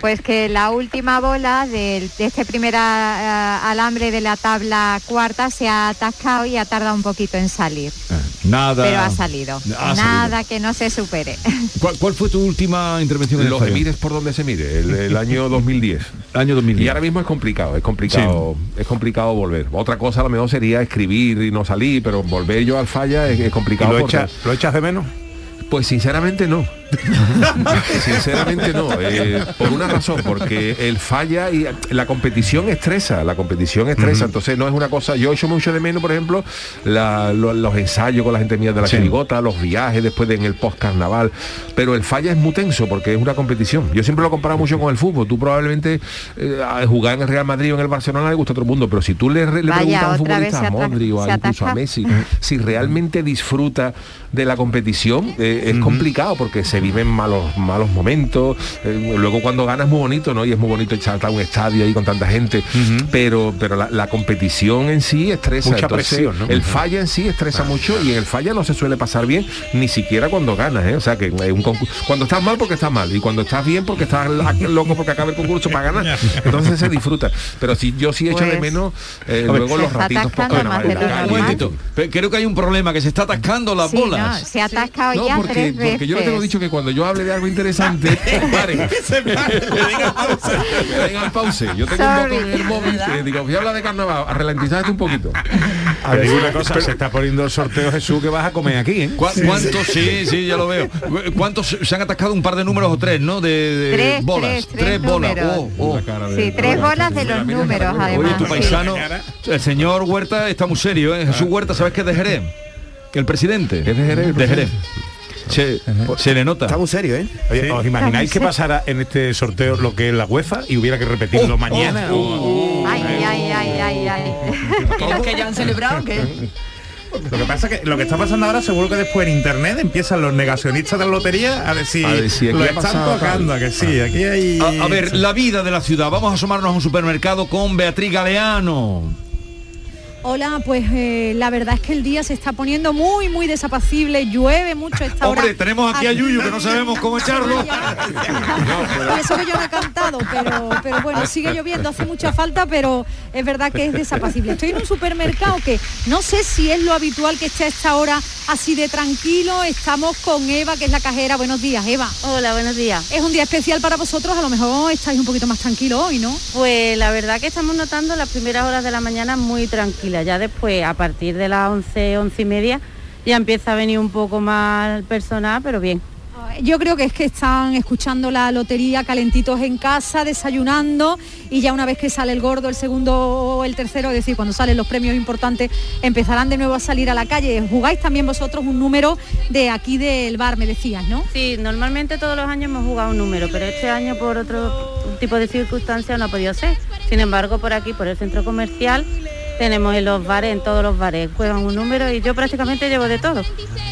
Pues que la última bola de, este primer ah, alambre de la tabla cuarta se ha atascado y ha tardado un poquito en salir. Nada. Pero ha salido. Ha Nada que no se supere. (laughs) ¿Cuál, cuál fue tu última intervención en el Los mires por donde se mire, el, el año 2010. (laughs) Año 2010. Y ahora mismo es complicado, es complicado, es complicado volver. Otra cosa a lo mejor sería escribir y no salir, pero volver yo al falla es, es complicado. ¿Y lo lo echas de menos? Pues sinceramente no. (laughs) sinceramente no. eh, por una razón, porque el falla y la competición estresa, la competición estresa. Entonces no es una cosa. Yo echo mucho de menos, por ejemplo, la- lo- los ensayos con la gente mía de la Sí. chirigota, los viajes después de, en el post carnaval. Pero el falla es muy tenso porque es una competición. Yo siempre lo he comparado mucho con el fútbol. Tú probablemente eh, a jugar en el Real Madrid o en el Barcelona le gusta a todo el mundo, pero si tú le, re- le Vaya, preguntas a un futbolista, a Modri o a incluso a. Messi, si realmente disfruta de la competición, eh, es complicado porque se viven malos malos momentos. eh, luego cuando ganas muy bonito, ¿no? Y es muy bonito echar a un estadio ahí con tanta gente. Pero, pero la, la competición en sí estresa. Mucha Entonces, presión, ¿no? El falla en sí estresa mucho y en el falla no se suele pasar bien, ni siquiera cuando ganas, ¿eh? O sea que es un concurso- cuando estás mal porque estás mal y cuando estás bien porque estás la- loco porque acaba el concurso para ganar. (laughs) Entonces se disfruta. Pero si yo sí echo de Pues- menos eh, A ver, luego los ratitos de la Creo que hay un problema, que se está atascando las Sí, no, bolas. se ha atascado No, ya porque, tres veces. porque yo le tengo dicho que cuando yo hable de algo interesante, (laughs) paren. Me den al pause. Yo tengo Sorry. un botón en el móvil que digo, voy a hablar de carnaval, a ralentizarte un poquito. Te digo una cosa, se está poniendo el sorteo Jesús que vas a comer aquí, ¿eh? ¿Cu- ¿Cuántos? Sí, sí, ya lo veo. ¿Cuántos se han atascado un par de números o tres, no? De, de Tres, bolas. tres, tres bolas. números. Oh, oh. Sí, tres bolas de los números, Oye, además. tu sí. paisano, el señor Huerta está muy serio, ¿eh? Jesús Huerta, ¿sabes qué es de Jerez? El presidente. ¿Es de Jerez el De Jerez. Se, se le nota. Está muy serio, ¿eh? Oye, ¿os imagináis que pasara en este sorteo lo que es la UEFA y hubiera que repetirlo Oh, mañana? oh, o- Ay, ay, ay, ay, ay. ¿Y (laughs) los que ya han celebrado qué? Lo que pasa es que lo que está pasando ahora seguro que después en internet empiezan los negacionistas de la lotería a si, A ver lo están pasado tocando, a que sí, aquí hay... A, a ver, la vida de la ciudad. Vamos a asomarnos a un supermercado con Beatriz Galeano. Hola, pues eh, la verdad es que el día se está poniendo muy, muy desapacible, llueve mucho esta hora. Hombre, tenemos aquí a Yuyu que no sabemos cómo echarlo. Y eso que yo no he cantado, pero, pero bueno, sigue lloviendo, hace mucha falta, pero es verdad que es desapacible. Estoy en un supermercado que no sé si es lo habitual que esté a esta hora así de tranquilo. Estamos con Eva, que es la cajera. Buenos días, Eva. Hola, buenos días. Es un día especial para vosotros, a lo mejor estáis un poquito más tranquilos hoy, ¿no? Pues la verdad que estamos notando las primeras horas de la mañana muy tranquilas. Ya después, a partir de las 11, 11 y media, ya empieza a venir un poco más personal, pero bien. Yo creo que es que están escuchando la lotería calentitos en casa, desayunando y ya una vez que sale el gordo, el segundo o el tercero, es decir, cuando salen los premios importantes, empezarán de nuevo a salir a la calle. Jugáis también vosotros un número de aquí del bar, me decías, ¿no? Sí, normalmente todos los años hemos jugado un número, pero este año por otro tipo de circunstancias no ha podido ser. Sin embargo, por aquí, por el centro comercial, tenemos en los bares, en todos los bares, juegan un número y yo prácticamente llevo de todo.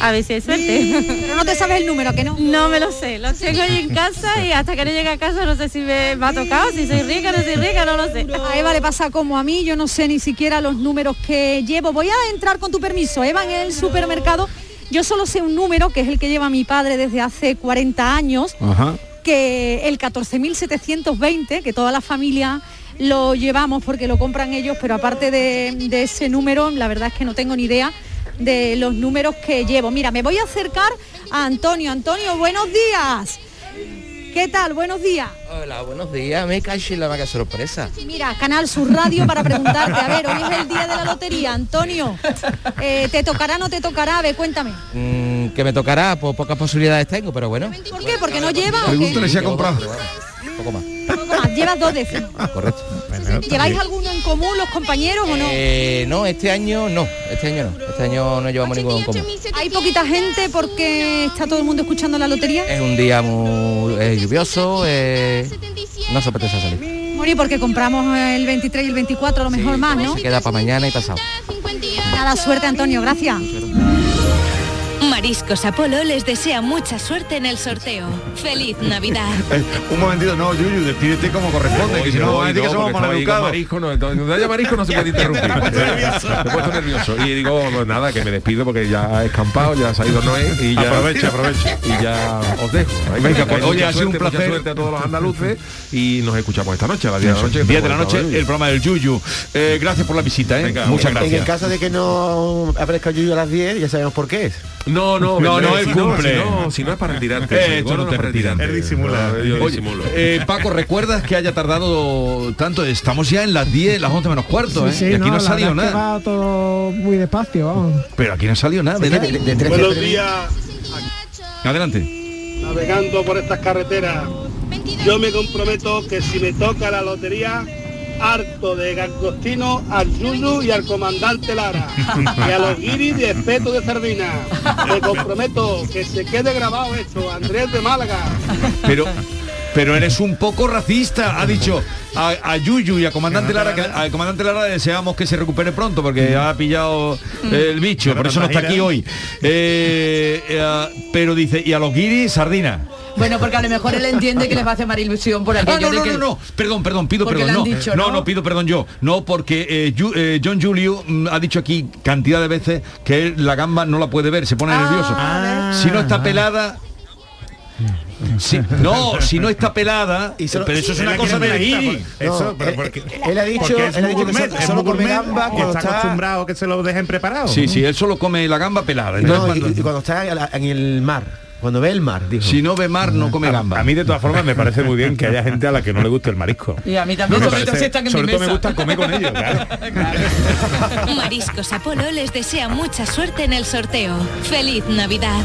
A ver si hay suerte. Pero no te sabes el número, que no? No me lo sé, lo tengo ahí en casa y hasta que no llegue a casa no sé si me, me ha tocado, si soy rica, no soy rica, no lo sé. A Eva le pasa como a mí, yo no sé ni siquiera los números que llevo. Voy a entrar con tu permiso, Eva, en el supermercado. Yo solo sé un número, que es el que lleva mi padre desde hace 40 años, Ajá. que el 14.720, que toda la familia lo llevamos porque lo compran ellos, pero aparte de, de ese número, la verdad es que no tengo ni idea de los números que llevo. Mira, me voy a acercar a Antonio. Antonio, buenos días. ¿Qué tal? Buenos días. Hola, buenos días. Me cae la vaca sorpresa. Mira, Canal Sur Radio para preguntarte, a ver, hoy es el día de la lotería, Antonio. eh, ¿Te tocará o no te tocará? A ver, cuéntame. Mm, que me tocará, pues pocas posibilidades tengo, pero bueno. ¿Por qué? ¿Porque no lleva? Pregúntale si ha comprado. Un poco más. Más, Llevas dos décimos. Correcto. ¿Lleváis alguno en común los compañeros o no? Eh, no, este año no. Este año no. Este año no llevamos ninguno en común. Hay poquita gente porque está todo el mundo escuchando la lotería. Es un día muy eh, lluvioso. eh, no se apetece salir. Bueno, y porque compramos el 23 y el 24 a lo mejor más, ¿no? Se queda para mañana y pasado. Nada, suerte Antonio, gracias. Mariscos Apolo les desea mucha suerte en el sorteo. ¡Feliz Navidad! (laughs) Eh, un momentito, no, Yuyu, despídete como corresponde, que si no, a decir que somos maleducados. Marisco, no, haya marisco no se puede interrumpir. me he puesto nervioso. Y digo, pues nada, que me despido porque ya ha escampado, ya ha ido Noé y ya Aprovecha, aprovecha. Y ya os dejo. Ahí Venga, pues, oye, ha sido un placer. suerte a todos los andaluces y nos escuchamos esta noche a las 10 de la noche. 10 de la noche, el programa del Yuyu. Eh, gracias por la visita, ¿eh? Muchas En el gracias. caso de que no aparezca Yuyu a las 10, ya sabemos por qué es. No, no, No, no, si él cumple. Si no, si no es para retirarte. Eh, si esto no te para retiran. retirarte. Él disimula. No, yo Oye, disimulo. eh, Paco, ¿recuerdas que haya tardado tanto? Estamos ya en las 10, las 11 menos cuarto, ¿eh? Sí, y aquí no, no, ha salido es nada. va todo muy despacio, vamos. Pero aquí no ha salido nada, de nada. Buenos días, Adelante. navegando por estas carreteras. Yo me comprometo que si me toca la lotería, harto de Gangostino, al Yuyu y al comandante Lara. Y a los guiris de espeto de sardina. Me comprometo que se quede grabado esto, Andrés de Málaga. Pero pero eres un poco racista, ha dicho a, a Yuyu y a Comandante Lara, que al Comandante Lara deseamos que se recupere pronto porque ha pillado el bicho, por eso no está aquí hoy. Eh, eh, pero dice, y a los guiris, sardina. Bueno, porque a lo mejor él entiende que les va a hacer más ilusión por aquello Ah, no, de no, que... no, no, perdón, perdón, pido Porque perdón. le No, dicho, no, ¿no? no, pido perdón yo. No, porque eh, eh, John Julio mm, ha dicho aquí cantidad de veces que él la gamba no la puede ver, se pone nervioso. Si no está pelada... si- no, si no está pelada, solo- pero eso es una cosa de guiri. No, él- él ha dicho, Porque es él ha muy dicho que gourmet, solo come gamba que cuando está está... acostumbrado a que se lo dejen preparado. Sí, sí, él solo come la gamba pelada. No, y, cuando- y cuando está en el mar, cuando ve el mar, dijo. si no ve mar, no come gamba. a mí de todas formas me parece muy bien que haya gente a la que no le guste el marisco. Y a mí también, Me sobre todo parece- están en sobre mi todo me mesa. gusta comer con ellos, (laughs) claro. Mariscos Apolo les desea mucha suerte en el sorteo. ¡Feliz Navidad!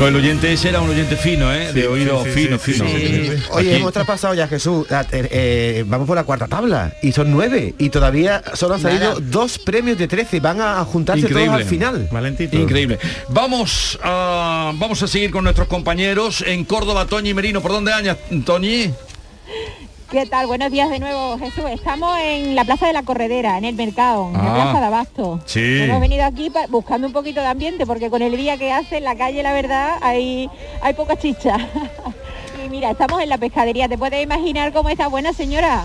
Pues el oyente ese era un oyente fino, ¿eh? de oído sí, sí, fino, sí, fino. sí. Oye, hemos traspasado ya Jesús. Eh, eh, vamos por la cuarta tabla y son nueve y todavía solo han salido Nada. dos premios de 13. Van a juntarse todos al final. Increíble. Vamos a, vamos a seguir con nuestros compañeros en Córdoba, Toñi Merino. ¿Por dónde añas, Toñi? ¿Qué tal? Buenos días de nuevo, Jesús. Estamos en la Plaza de la Corredera, en el mercado, en la Ah. Plaza de Abasto. Sí. Hemos venido aquí buscando un poquito de ambiente porque con el día que hace en la calle, la verdad, hay, hay poca chicha. (laughs) y mira, estamos en la pescadería. ¿Te puedes imaginar cómo está buena señora?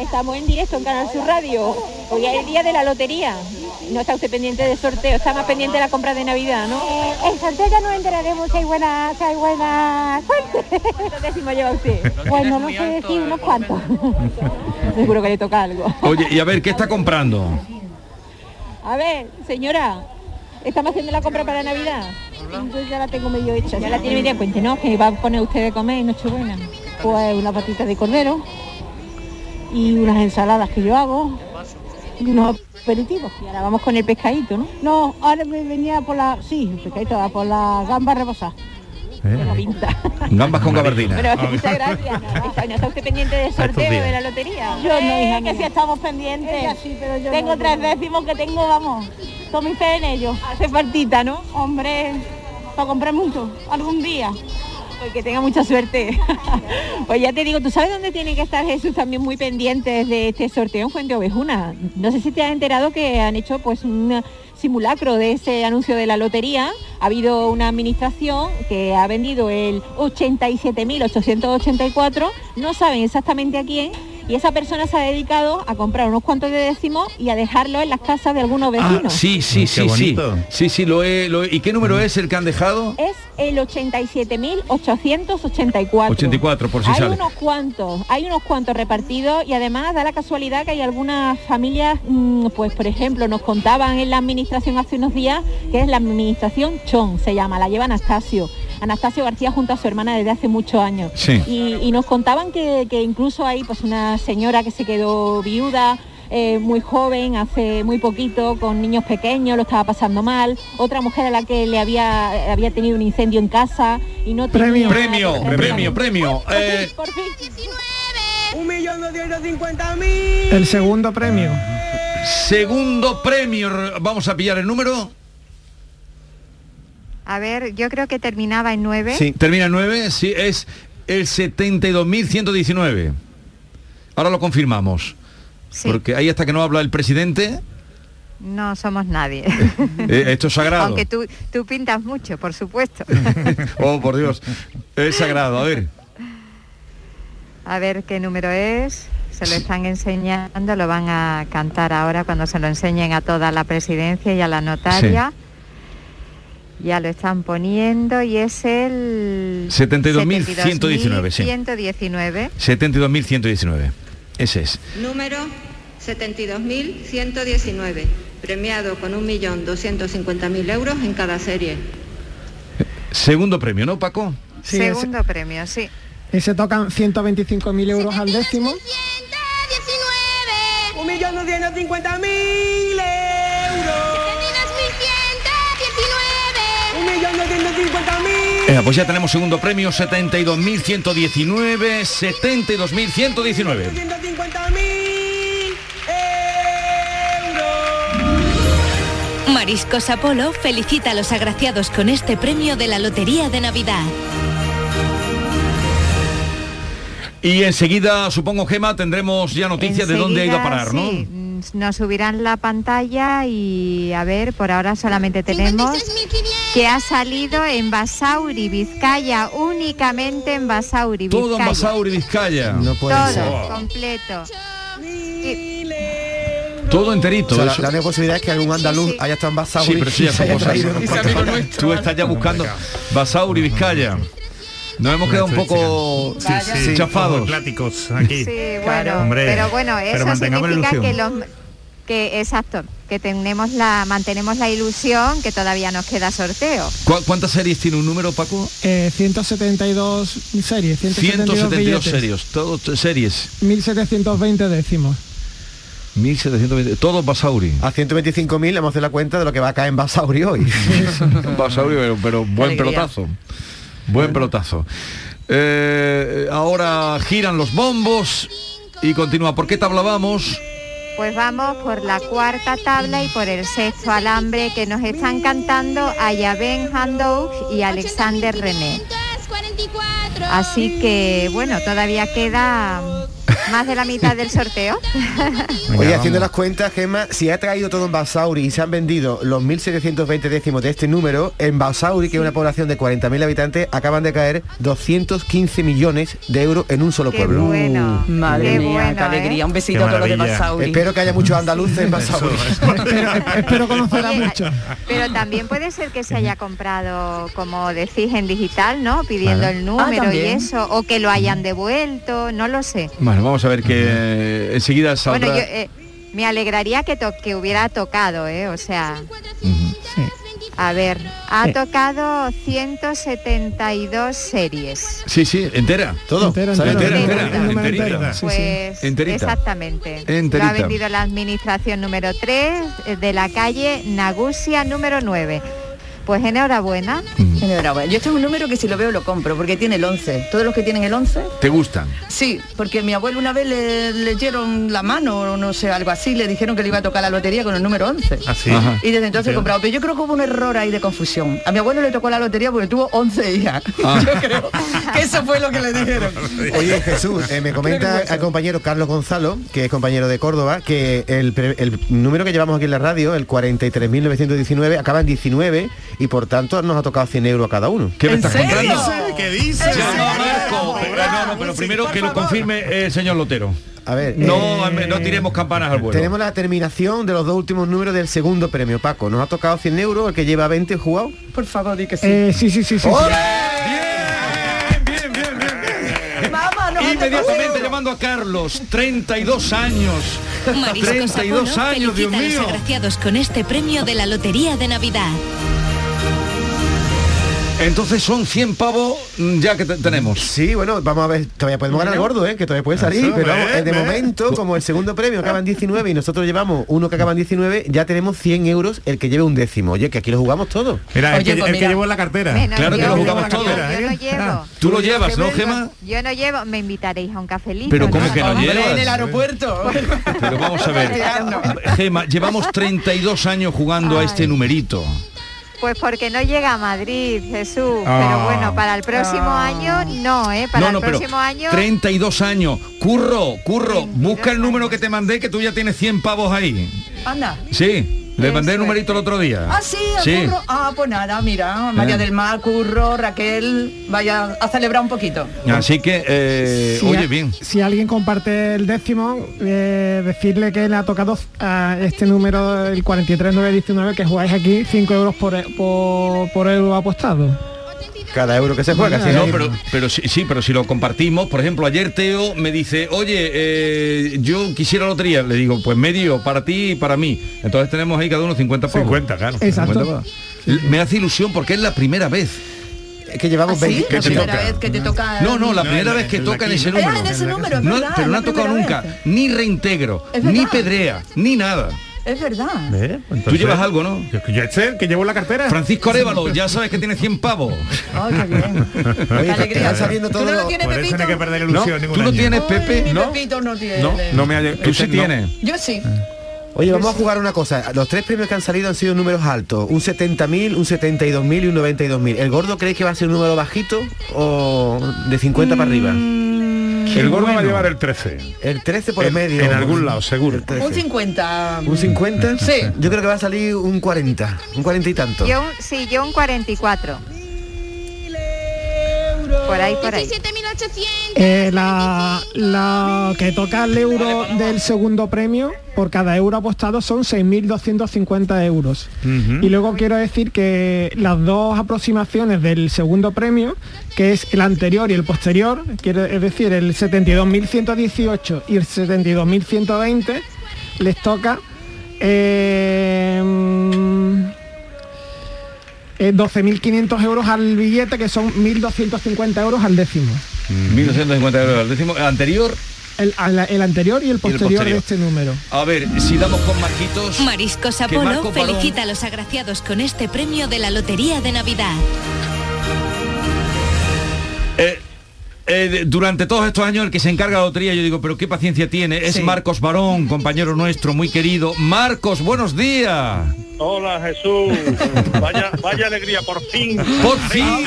Estamos en directo en Canal Sur Radio. Hoy es el día de la lotería. No está usted pendiente del sorteo, está más pendiente de la compra de Navidad, ¿no? El sorteo ya nos enteraremos si hay buena, si hay buena suerte. ¿Cuántos décimos lleva usted? Pues no lo sé decir unos cuantos. Seguro que le toca algo. Oye, y a ver, ¿qué está comprando? A ver, señora, ¿estamos haciendo la compra para Navidad? Yo ya la tengo medio hecha. Ya la tiene media cuenta, ¿no? Que va a poner usted de comer en Nochebuena. Pues una patita de cordero y unas ensaladas que yo hago y unos aperitivos. Y ahora vamos con el pescadito, ¿no? No, ahora me venía por la... Sí, el pescadito va por la gamba. Buena pinta. Gambas con gabardina. Pero muchas gracias. Está, ¿No está usted pendiente del sorteo de la lotería? Yo no, hija Eh, que si estamos pendientes. Ella sí, pero yo tengo no, tres no. décimos que tengo, vamos, con mi fe en ellos. Hace faltita, ¿no? Hombre, para comprar mucho, algún día. Pues que tenga mucha suerte. (laughs) pues ya te digo, ¿tú sabes dónde tiene que estar Jesús también muy pendientes de este sorteo en Fuente Ovejuna? No sé si te has enterado que han hecho pues un simulacro de ese anuncio de la lotería. Ha habido una administración que ha vendido el 87.884, no saben exactamente a quién, y esa persona se ha dedicado a comprar unos cuantos de décimos y a dejarlo en las casas de algunos Ah, vecinos. sí, sí, sí, sí. Sí, sí, lo he, lo he- ¿Y qué número es el que han dejado? Es el 87.884. 84, por si hay sale. unos cuantos, hay unos cuantos repartidos y además da la casualidad que hay algunas familias, mm, pues por ejemplo, nos contaban en la administración hace unos días que es la administración Chon, se llama, la lleva Anastasio. Anastasio García junto a su hermana desde hace muchos años. Sí. Y, y nos contaban que, que incluso hay pues una señora que se quedó viuda. eh, muy joven, hace muy poquito, con niños pequeños, lo estaba pasando mal. Otra mujer a la que le había, había tenido un incendio en casa y no tenía... Premio, premio, premio. Eh, Por fin. Un millón doscientos cincuenta mil. El segundo premio. segundo premio. Vamos a pillar el número. A ver, yo creo que terminaba en 9. Sí. Termina en 9, sí, es el 72.119. Ahora lo confirmamos. Sí. Porque ahí hasta que no habla el presidente, no somos nadie. (laughs) Eh, esto es sagrado. Aunque tú, tú pintas mucho, por supuesto. (laughs) Oh, por Dios. Es sagrado. A ver. A ver qué número es. Se lo están enseñando, lo van a cantar ahora cuando se lo enseñen a toda la presidencia y a la notaria. Ya lo están poniendo y es el 72.119, sí. 119. 72.119. Ese es. Número 72.119, premiado con 1.250.000 euros en cada serie. Segundo premio, ¿no, Paco? Sí, Segundo premio, sí. Y se tocan 125.000 euros al décimo. 1.250.000 1.250.000. Venga, pues ya tenemos segundo premio, 72.119, 72.119. 150.000 Mariscos Apolo felicita a los agraciados con este premio de la Lotería de Navidad. Y enseguida, supongo, Gema, tendremos ya noticias de dónde ha ido a parar, ¿no? sí, nos subirán la pantalla y a ver, por ahora solamente tenemos que ha salido en Basauri, Vizcaya, únicamente en Basauri, Vizcaya. Todo en Basauri, Vizcaya. No Todo, completo. Todo enterito. O sea, la, la única posibilidad es que algún andaluz haya estado en Basauri Sí, pero ya. Tú estás ya buscando Basauri, Vizcaya. Nos hemos quedado un poco Sí, sí, chafados. Atláticos aquí. Sí, bueno, Hombre, pero bueno, pero eso significa que los que exacto, que tenemos la mantenemos la ilusión que todavía nos queda sorteo. ¿Cu- ¿Cuántas series tiene un número, Paco? Eh, 172 series, 172, 172 billetes, series, todos series. 1720 décimos. 1720, todos Basauri. A 125.000 hemos hecho la cuenta de lo que va a caer en Basauri hoy. (laughs) Basauri, pero, pero buen Alegría. pelotazo. Buen pelotazo. Eh, ahora giran los bombos y continúa. ¿Por qué tabla vamos? Pues vamos por la cuarta tabla y por el sexto alambre que nos están cantando Ayaben Handouk y Alexander René. Así que bueno, todavía queda más de la mitad del sorteo. (laughs) Oye, haciendo las cuentas, Gemma, si ha traído todo en Basauri y se han vendido los 1.720 décimos de este número, en Basauri, que es una población de 40.000 habitantes, acaban de caer 215 millones de euros en un solo Qué pueblo. bueno. Madre Qué mía, bueno, qué alegría. ¿eh? Un besito a todos los de Basauri. Espero que haya muchos andaluces en Basauri. (laughs) Espero conocer a muchos. Pero también puede ser que se haya comprado, como decís, en digital, ¿no? Pidiendo Vale. el número y también. eso, o que lo hayan devuelto, no lo sé. Bueno, vamos a ver que eh, enseguida saldrá. Bueno, yo eh, me alegraría que, to- que hubiera tocado, ¿eh? O sea, a ver, ha Eh. tocado 172 series. Sí, sí, entera. Todo. Entera, entera, enterita. sí. Pues Enterita. exactamente. Lo ha vendido la administración número 3 de la calle Nagusia número 9. Pues enhorabuena. Enhorabuena. Yo este es un número que si lo veo lo compro, porque tiene el 11. Todos los que tienen el 11, ¿Te gustan? sí, porque mi abuelo una vez le leyeron la mano o no sé, algo así, le dijeron que le iba a tocar la lotería con el número 11. Así. Ajá. Y desde entonces he comprado, pero yo creo que hubo un error ahí de confusión. A mi abuelo le tocó la lotería porque tuvo 11 hijas. (laughs) Ah. Yo creo que eso fue lo que le dijeron. (laughs) Oye, Jesús, eh, me comenta al compañero Carlos Gonzalo, que es compañero de Córdoba, que el, el número que llevamos aquí en la radio, el 43.919, acaba en 19 y por tanto nos ha tocado 100 euros a cada uno. ¿Qué me ¿En estás serio? contando? ¿Qué dice? Llama a Marco. Eh, no, no, pero primero que lo confirme el señor Lotero. A ver, No, eh, no tiremos campanas al vuelo. tenemos la terminación de los dos últimos números del segundo premio, Paco. Nos ha tocado 100 euros, el que lleva 20 jugado. Por favor, di que sí. Eh, sí, sí, sí, sí. sí. Bien, bien, bien, bien. Mamá, no me Inmediatamente llamando a Carlos, 32 años. Mariscos 32 Apolo años, Dios felicita a mío. los agraciados con este premio de la Lotería de Navidad. Entonces son 100 pavos mm, ya que te- tenemos. Sí, bueno, vamos a ver, todavía podemos ganar gordo, ¿eh? que todavía puede salir, Eso, pero vamos, ve, eh, de ve. momento, como el segundo premio acaba en 19 y nosotros llevamos uno que acaba en 19, ya tenemos 100 euros el que lleve un décimo. Oye, que aquí lo jugamos todo. Mira, el que, pues el que en la cartera. Menos Claro que lo jugamos todo. Yo no llevo. Tú lo llevas, ¿no, Gema? Yo no llevo, me invitaréis a un cafelito. Pero ¿cómo que no llevas? en el aeropuerto. Pero vamos a ver. Gema, llevamos 32 años jugando a este numerito. Pues porque no llega a Madrid, Jesús. Ah. Pero bueno, para el próximo año no, ¿eh? Para no, no, el pero próximo año 32 años. Curro, curro, busca el número que te mandé que tú ya tienes 100 pavos ahí. Anda. Sí. Le mandé el numerito el otro día. Ah, sí, a Sí. Curro. Ah, pues nada, mira, María Eh. del Mar, Curro, Raquel, vaya a celebrar un poquito. Así que, eh, Si oye, a- bien. Si alguien comparte el décimo, eh, decirle que le ha tocado a este número, el 43919, que jugáis aquí, 5 euros por, por, por euro apostado. Cada euro que se juega. No, pero, pero sí, sí, pero si lo compartimos, por ejemplo, ayer Teo me dice, oye, eh, yo quisiera lotería. Le digo, pues medio para ti y para mí. Entonces tenemos ahí cada uno 50 pavos. 50, claro. Exacto. 50 pavos. L- Me hace ilusión porque es la primera vez. que llevamos ¿Ah, sí? 20 La primera vez que te toca... No, no, la primera vez que toca en ese Ah, número. ese número, es No, verdad, pero no la ha tocado nunca vez. ni reintegro, ni pedrea, ni nada. Es verdad. Tú llevas algo, ¿no? Yo este, que llevo en la cartera. Francisco Arevalo, ya sabes que tiene 100 pavos. (laughs) Ay, qué bien. Oye, alegría. están saliendo ¿Tú todos no lo tienes, Por eso Pepito? no hay que perder No, ilusión ningún tú no año. tienes, Pepe. Ay, No. Pepito no tiene. No, no me ha Tú sí este no. tienes. Yo sí. Oye, vamos a jugar una cosa. Los tres premios que han salido han sido números altos. Un 70.000, un 72.000 y un 92.000. ¿El gordo creéis que va a ser un número bajito o de 50 para arriba? El gordo va a llevar el 13. El 13 por En- medio. en algún lado, seguro. El 13. Un 50. ¿Un 50? Sí. Yo creo que va a salir un 40. Un 40 y tanto. Yo, sí, yo un 44. Por ahí, por ahí. Eh, la, la que toca el euro del segundo premio, por cada euro apostado son 6.250 euros. Y luego quiero decir que las dos aproximaciones del segundo premio, que es el anterior y el posterior, quiero, es decir, el 72.118 y el 72.120, les toca eh, eh, 12.500 euros al billete, que son 1.250 euros al décimo. 1250 euros al décimo. El anterior, El, al- el anterior y el posterior, posterior. de este número. a ver, si damos con Marquitos. Mariscos Apolo felicita a los agraciados con este premio de la Lotería de Navidad. Eh, eh, durante todos estos años el que se encarga de la lotería, yo digo, pero qué paciencia tiene, es Sí. Marcos Barón, compañero nuestro, muy querido. Marcos, buenos días. Hola Jesús, (laughs) vaya, vaya alegría, por fin. Por fin. (laughs)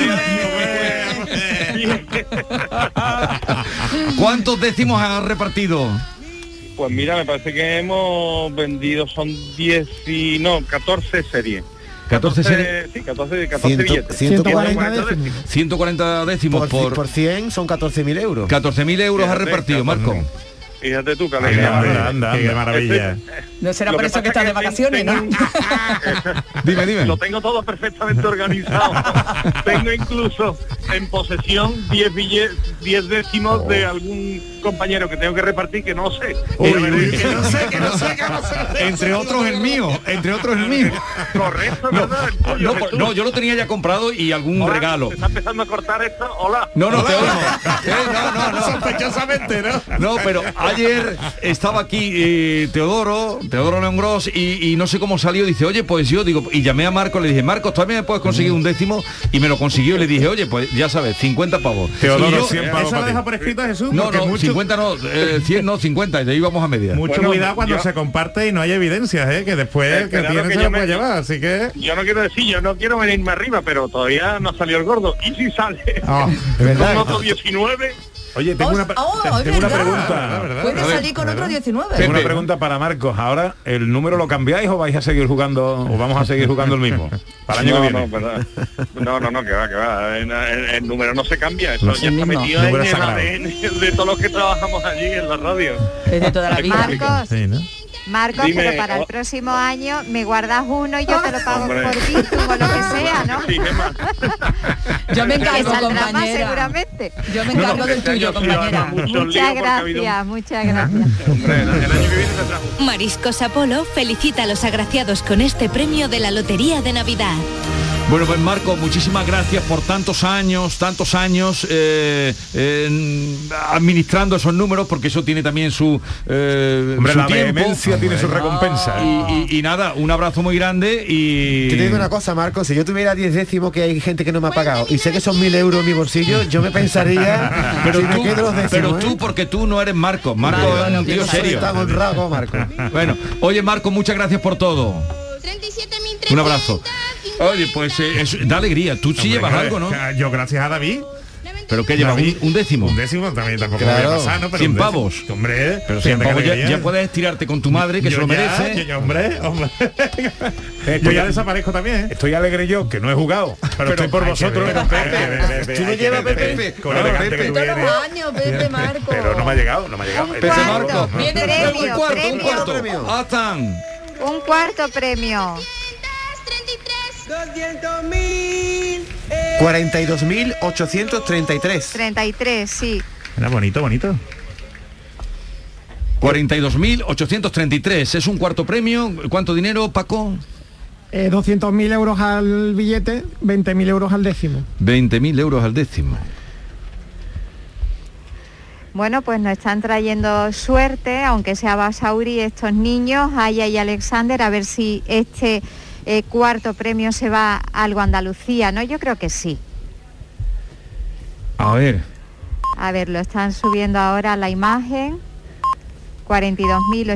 ¿Cuántos décimos has repartido? Pues mira, me parece que hemos vendido, son 10 y no, 14 series. 14 series. Sí, 14, 14 Ciento- billetes. 140 décimos. décimos. 140 décimos Por, por, por 100 son 14.000 euros. 14.000 euros Fíjate, repartido, 14.000. Marco. Fíjate tú, que Anda, alegría. anda, anda, Qué maravilla. (laughs) No será por eso que estás de vacaciones, ¿no? tengo- (laughs) Dime, dime. Lo tengo todo perfectamente organizado. (laughs) tengo incluso en posesión 10 billetes, 10 décimos de algún compañero que tengo que repartir que no sé. Uy, uy, que no sé, que no sé, que no sé. Entre otros el mío, entre otros el mío. Correcto, No, ¿verdad? El tuyo, no, yo lo tenía ya comprado y algún Hola, regalo. ¿Se está empezando a cortar esto? Hola. No, no, te oigo. Eh, no, no, no. Sospechosamente, ¿no? No, pero ayer estaba aquí eh, Teodoro, Teodoro León Gross, y, y no sé cómo salió, dice, oye, pues yo digo, y llamé a Marco, le dije, Marcos, también me puedes conseguir un décimo, y me lo consiguió, y le dije, oye, pues ya sabes, 50 pavos. Teodoro, yo- siempre pavos ¿Eso para lo ti. deja por escrito, Jesús? No, no, mucho- 50 no, eh, 100 no, 50, y de ahí vamos a media. Mucho Bueno, cuidado cuando yo- se comparte y no hay evidencias, ¿eh? que después Eh, el que tiene que se yo lo me- puede llevar, así que... Yo no quiero decir, yo no quiero venirme arriba, pero todavía no salió el gordo. ¿Y si sale? Ah, es verdad. Con otro 19. Oye, tengo Oh, una, oh, es tengo una pregunta. Puede salir con otro 19. Tengo una pregunta para Marcos. Ahora, ¿el número lo cambiáis o vais a seguir jugando o vamos a seguir jugando el mismo? Para el año no, que viene. no, verdad. no, no, no, que va, que va. El, el- el número no se cambia. Eso No, ya está mismo. metido en el. ADN de todos los que trabajamos allí en la radio. Desde toda la vida. Marcos, Sí, ¿no? Marcos, Dime, pero para el oh. próximo año me guardas uno y yo te lo pago Hombre. por Bizum o lo que sea, ¿no? (laughs) Sí. Yo me encargo, saldrá más compañera. seguramente. Yo me encargo del este tuyo, compañera. Muchas ha gracias, muchas gracias. (laughs) Hombre, el, el año que viene tendrá un- Mariscos Apolo felicita a los agraciados con este premio de la Lotería de Navidad. Bueno, pues Marco, muchísimas gracias por tantos años, tantos años eh, eh, administrando esos números, porque eso tiene también su, eh, Hombre, su la tiempo. vehemencia tiene su recompensa. Y, y- y nada, un abrazo muy grande y... Te digo una cosa, Marco, si yo tuviera 10 décimos que hay gente que no me ha pagado y sé que son mil euros en mi bolsillo, yo me pensaría pero (laughs) si me tú, quedo los décimos, pero ¿eh? tú, porque tú no eres Marco. Marco Marco es un tío serio. tan honrado como Marco. Bueno, oye Marco, muchas gracias por todo. Un abrazo. Oye, pues eh, es- da alegría. Tú sí Hombre, llevas algo, ¿no? Yo gracias a David. ¿Pero qué lleva? ¿Un, un décimo? Un décimo también tampoco Claro. voy a pasar, ¿no? Pero 100 un décimo. pavos. Hombre, Pero fíjate 100 qué pavos ya, alegría. ya puedes tirarte con tu madre, que Yo se lo ya, merece. yo ya, hombre, hombre. (laughs) yo Estoy- ya desaparezco también, ¿eh? Estoy alegre yo, que no he jugado, pero, estoy por vosotros. Tú no llevas Pepe. Pepe, Claro, Pepe. que tú Todos los vienes. años, Pepe Marco. Pero no me ha llegado, no me ha llegado. Un Pepe cuarto. Marco. Viene Premio, un cuarto, un premio. cuarto. Un cuarto premio. 200 mil 42.833. 33, sí. Era bonito, bonito. 42.833. Es un cuarto premio. ¿Cuánto dinero, Paco? Eh, 200.000 euros al billete, 20.000 euros al décimo. 20.000 euros al décimo. Bueno, pues nos están trayendo suerte, aunque sea Basauri, estos niños, Aya y Alexander, a ver si este eh, cuarto premio se va a algo Andalucía, ¿no? Yo creo que sí. A ver. A ver, lo están subiendo ahora la imagen. 42.000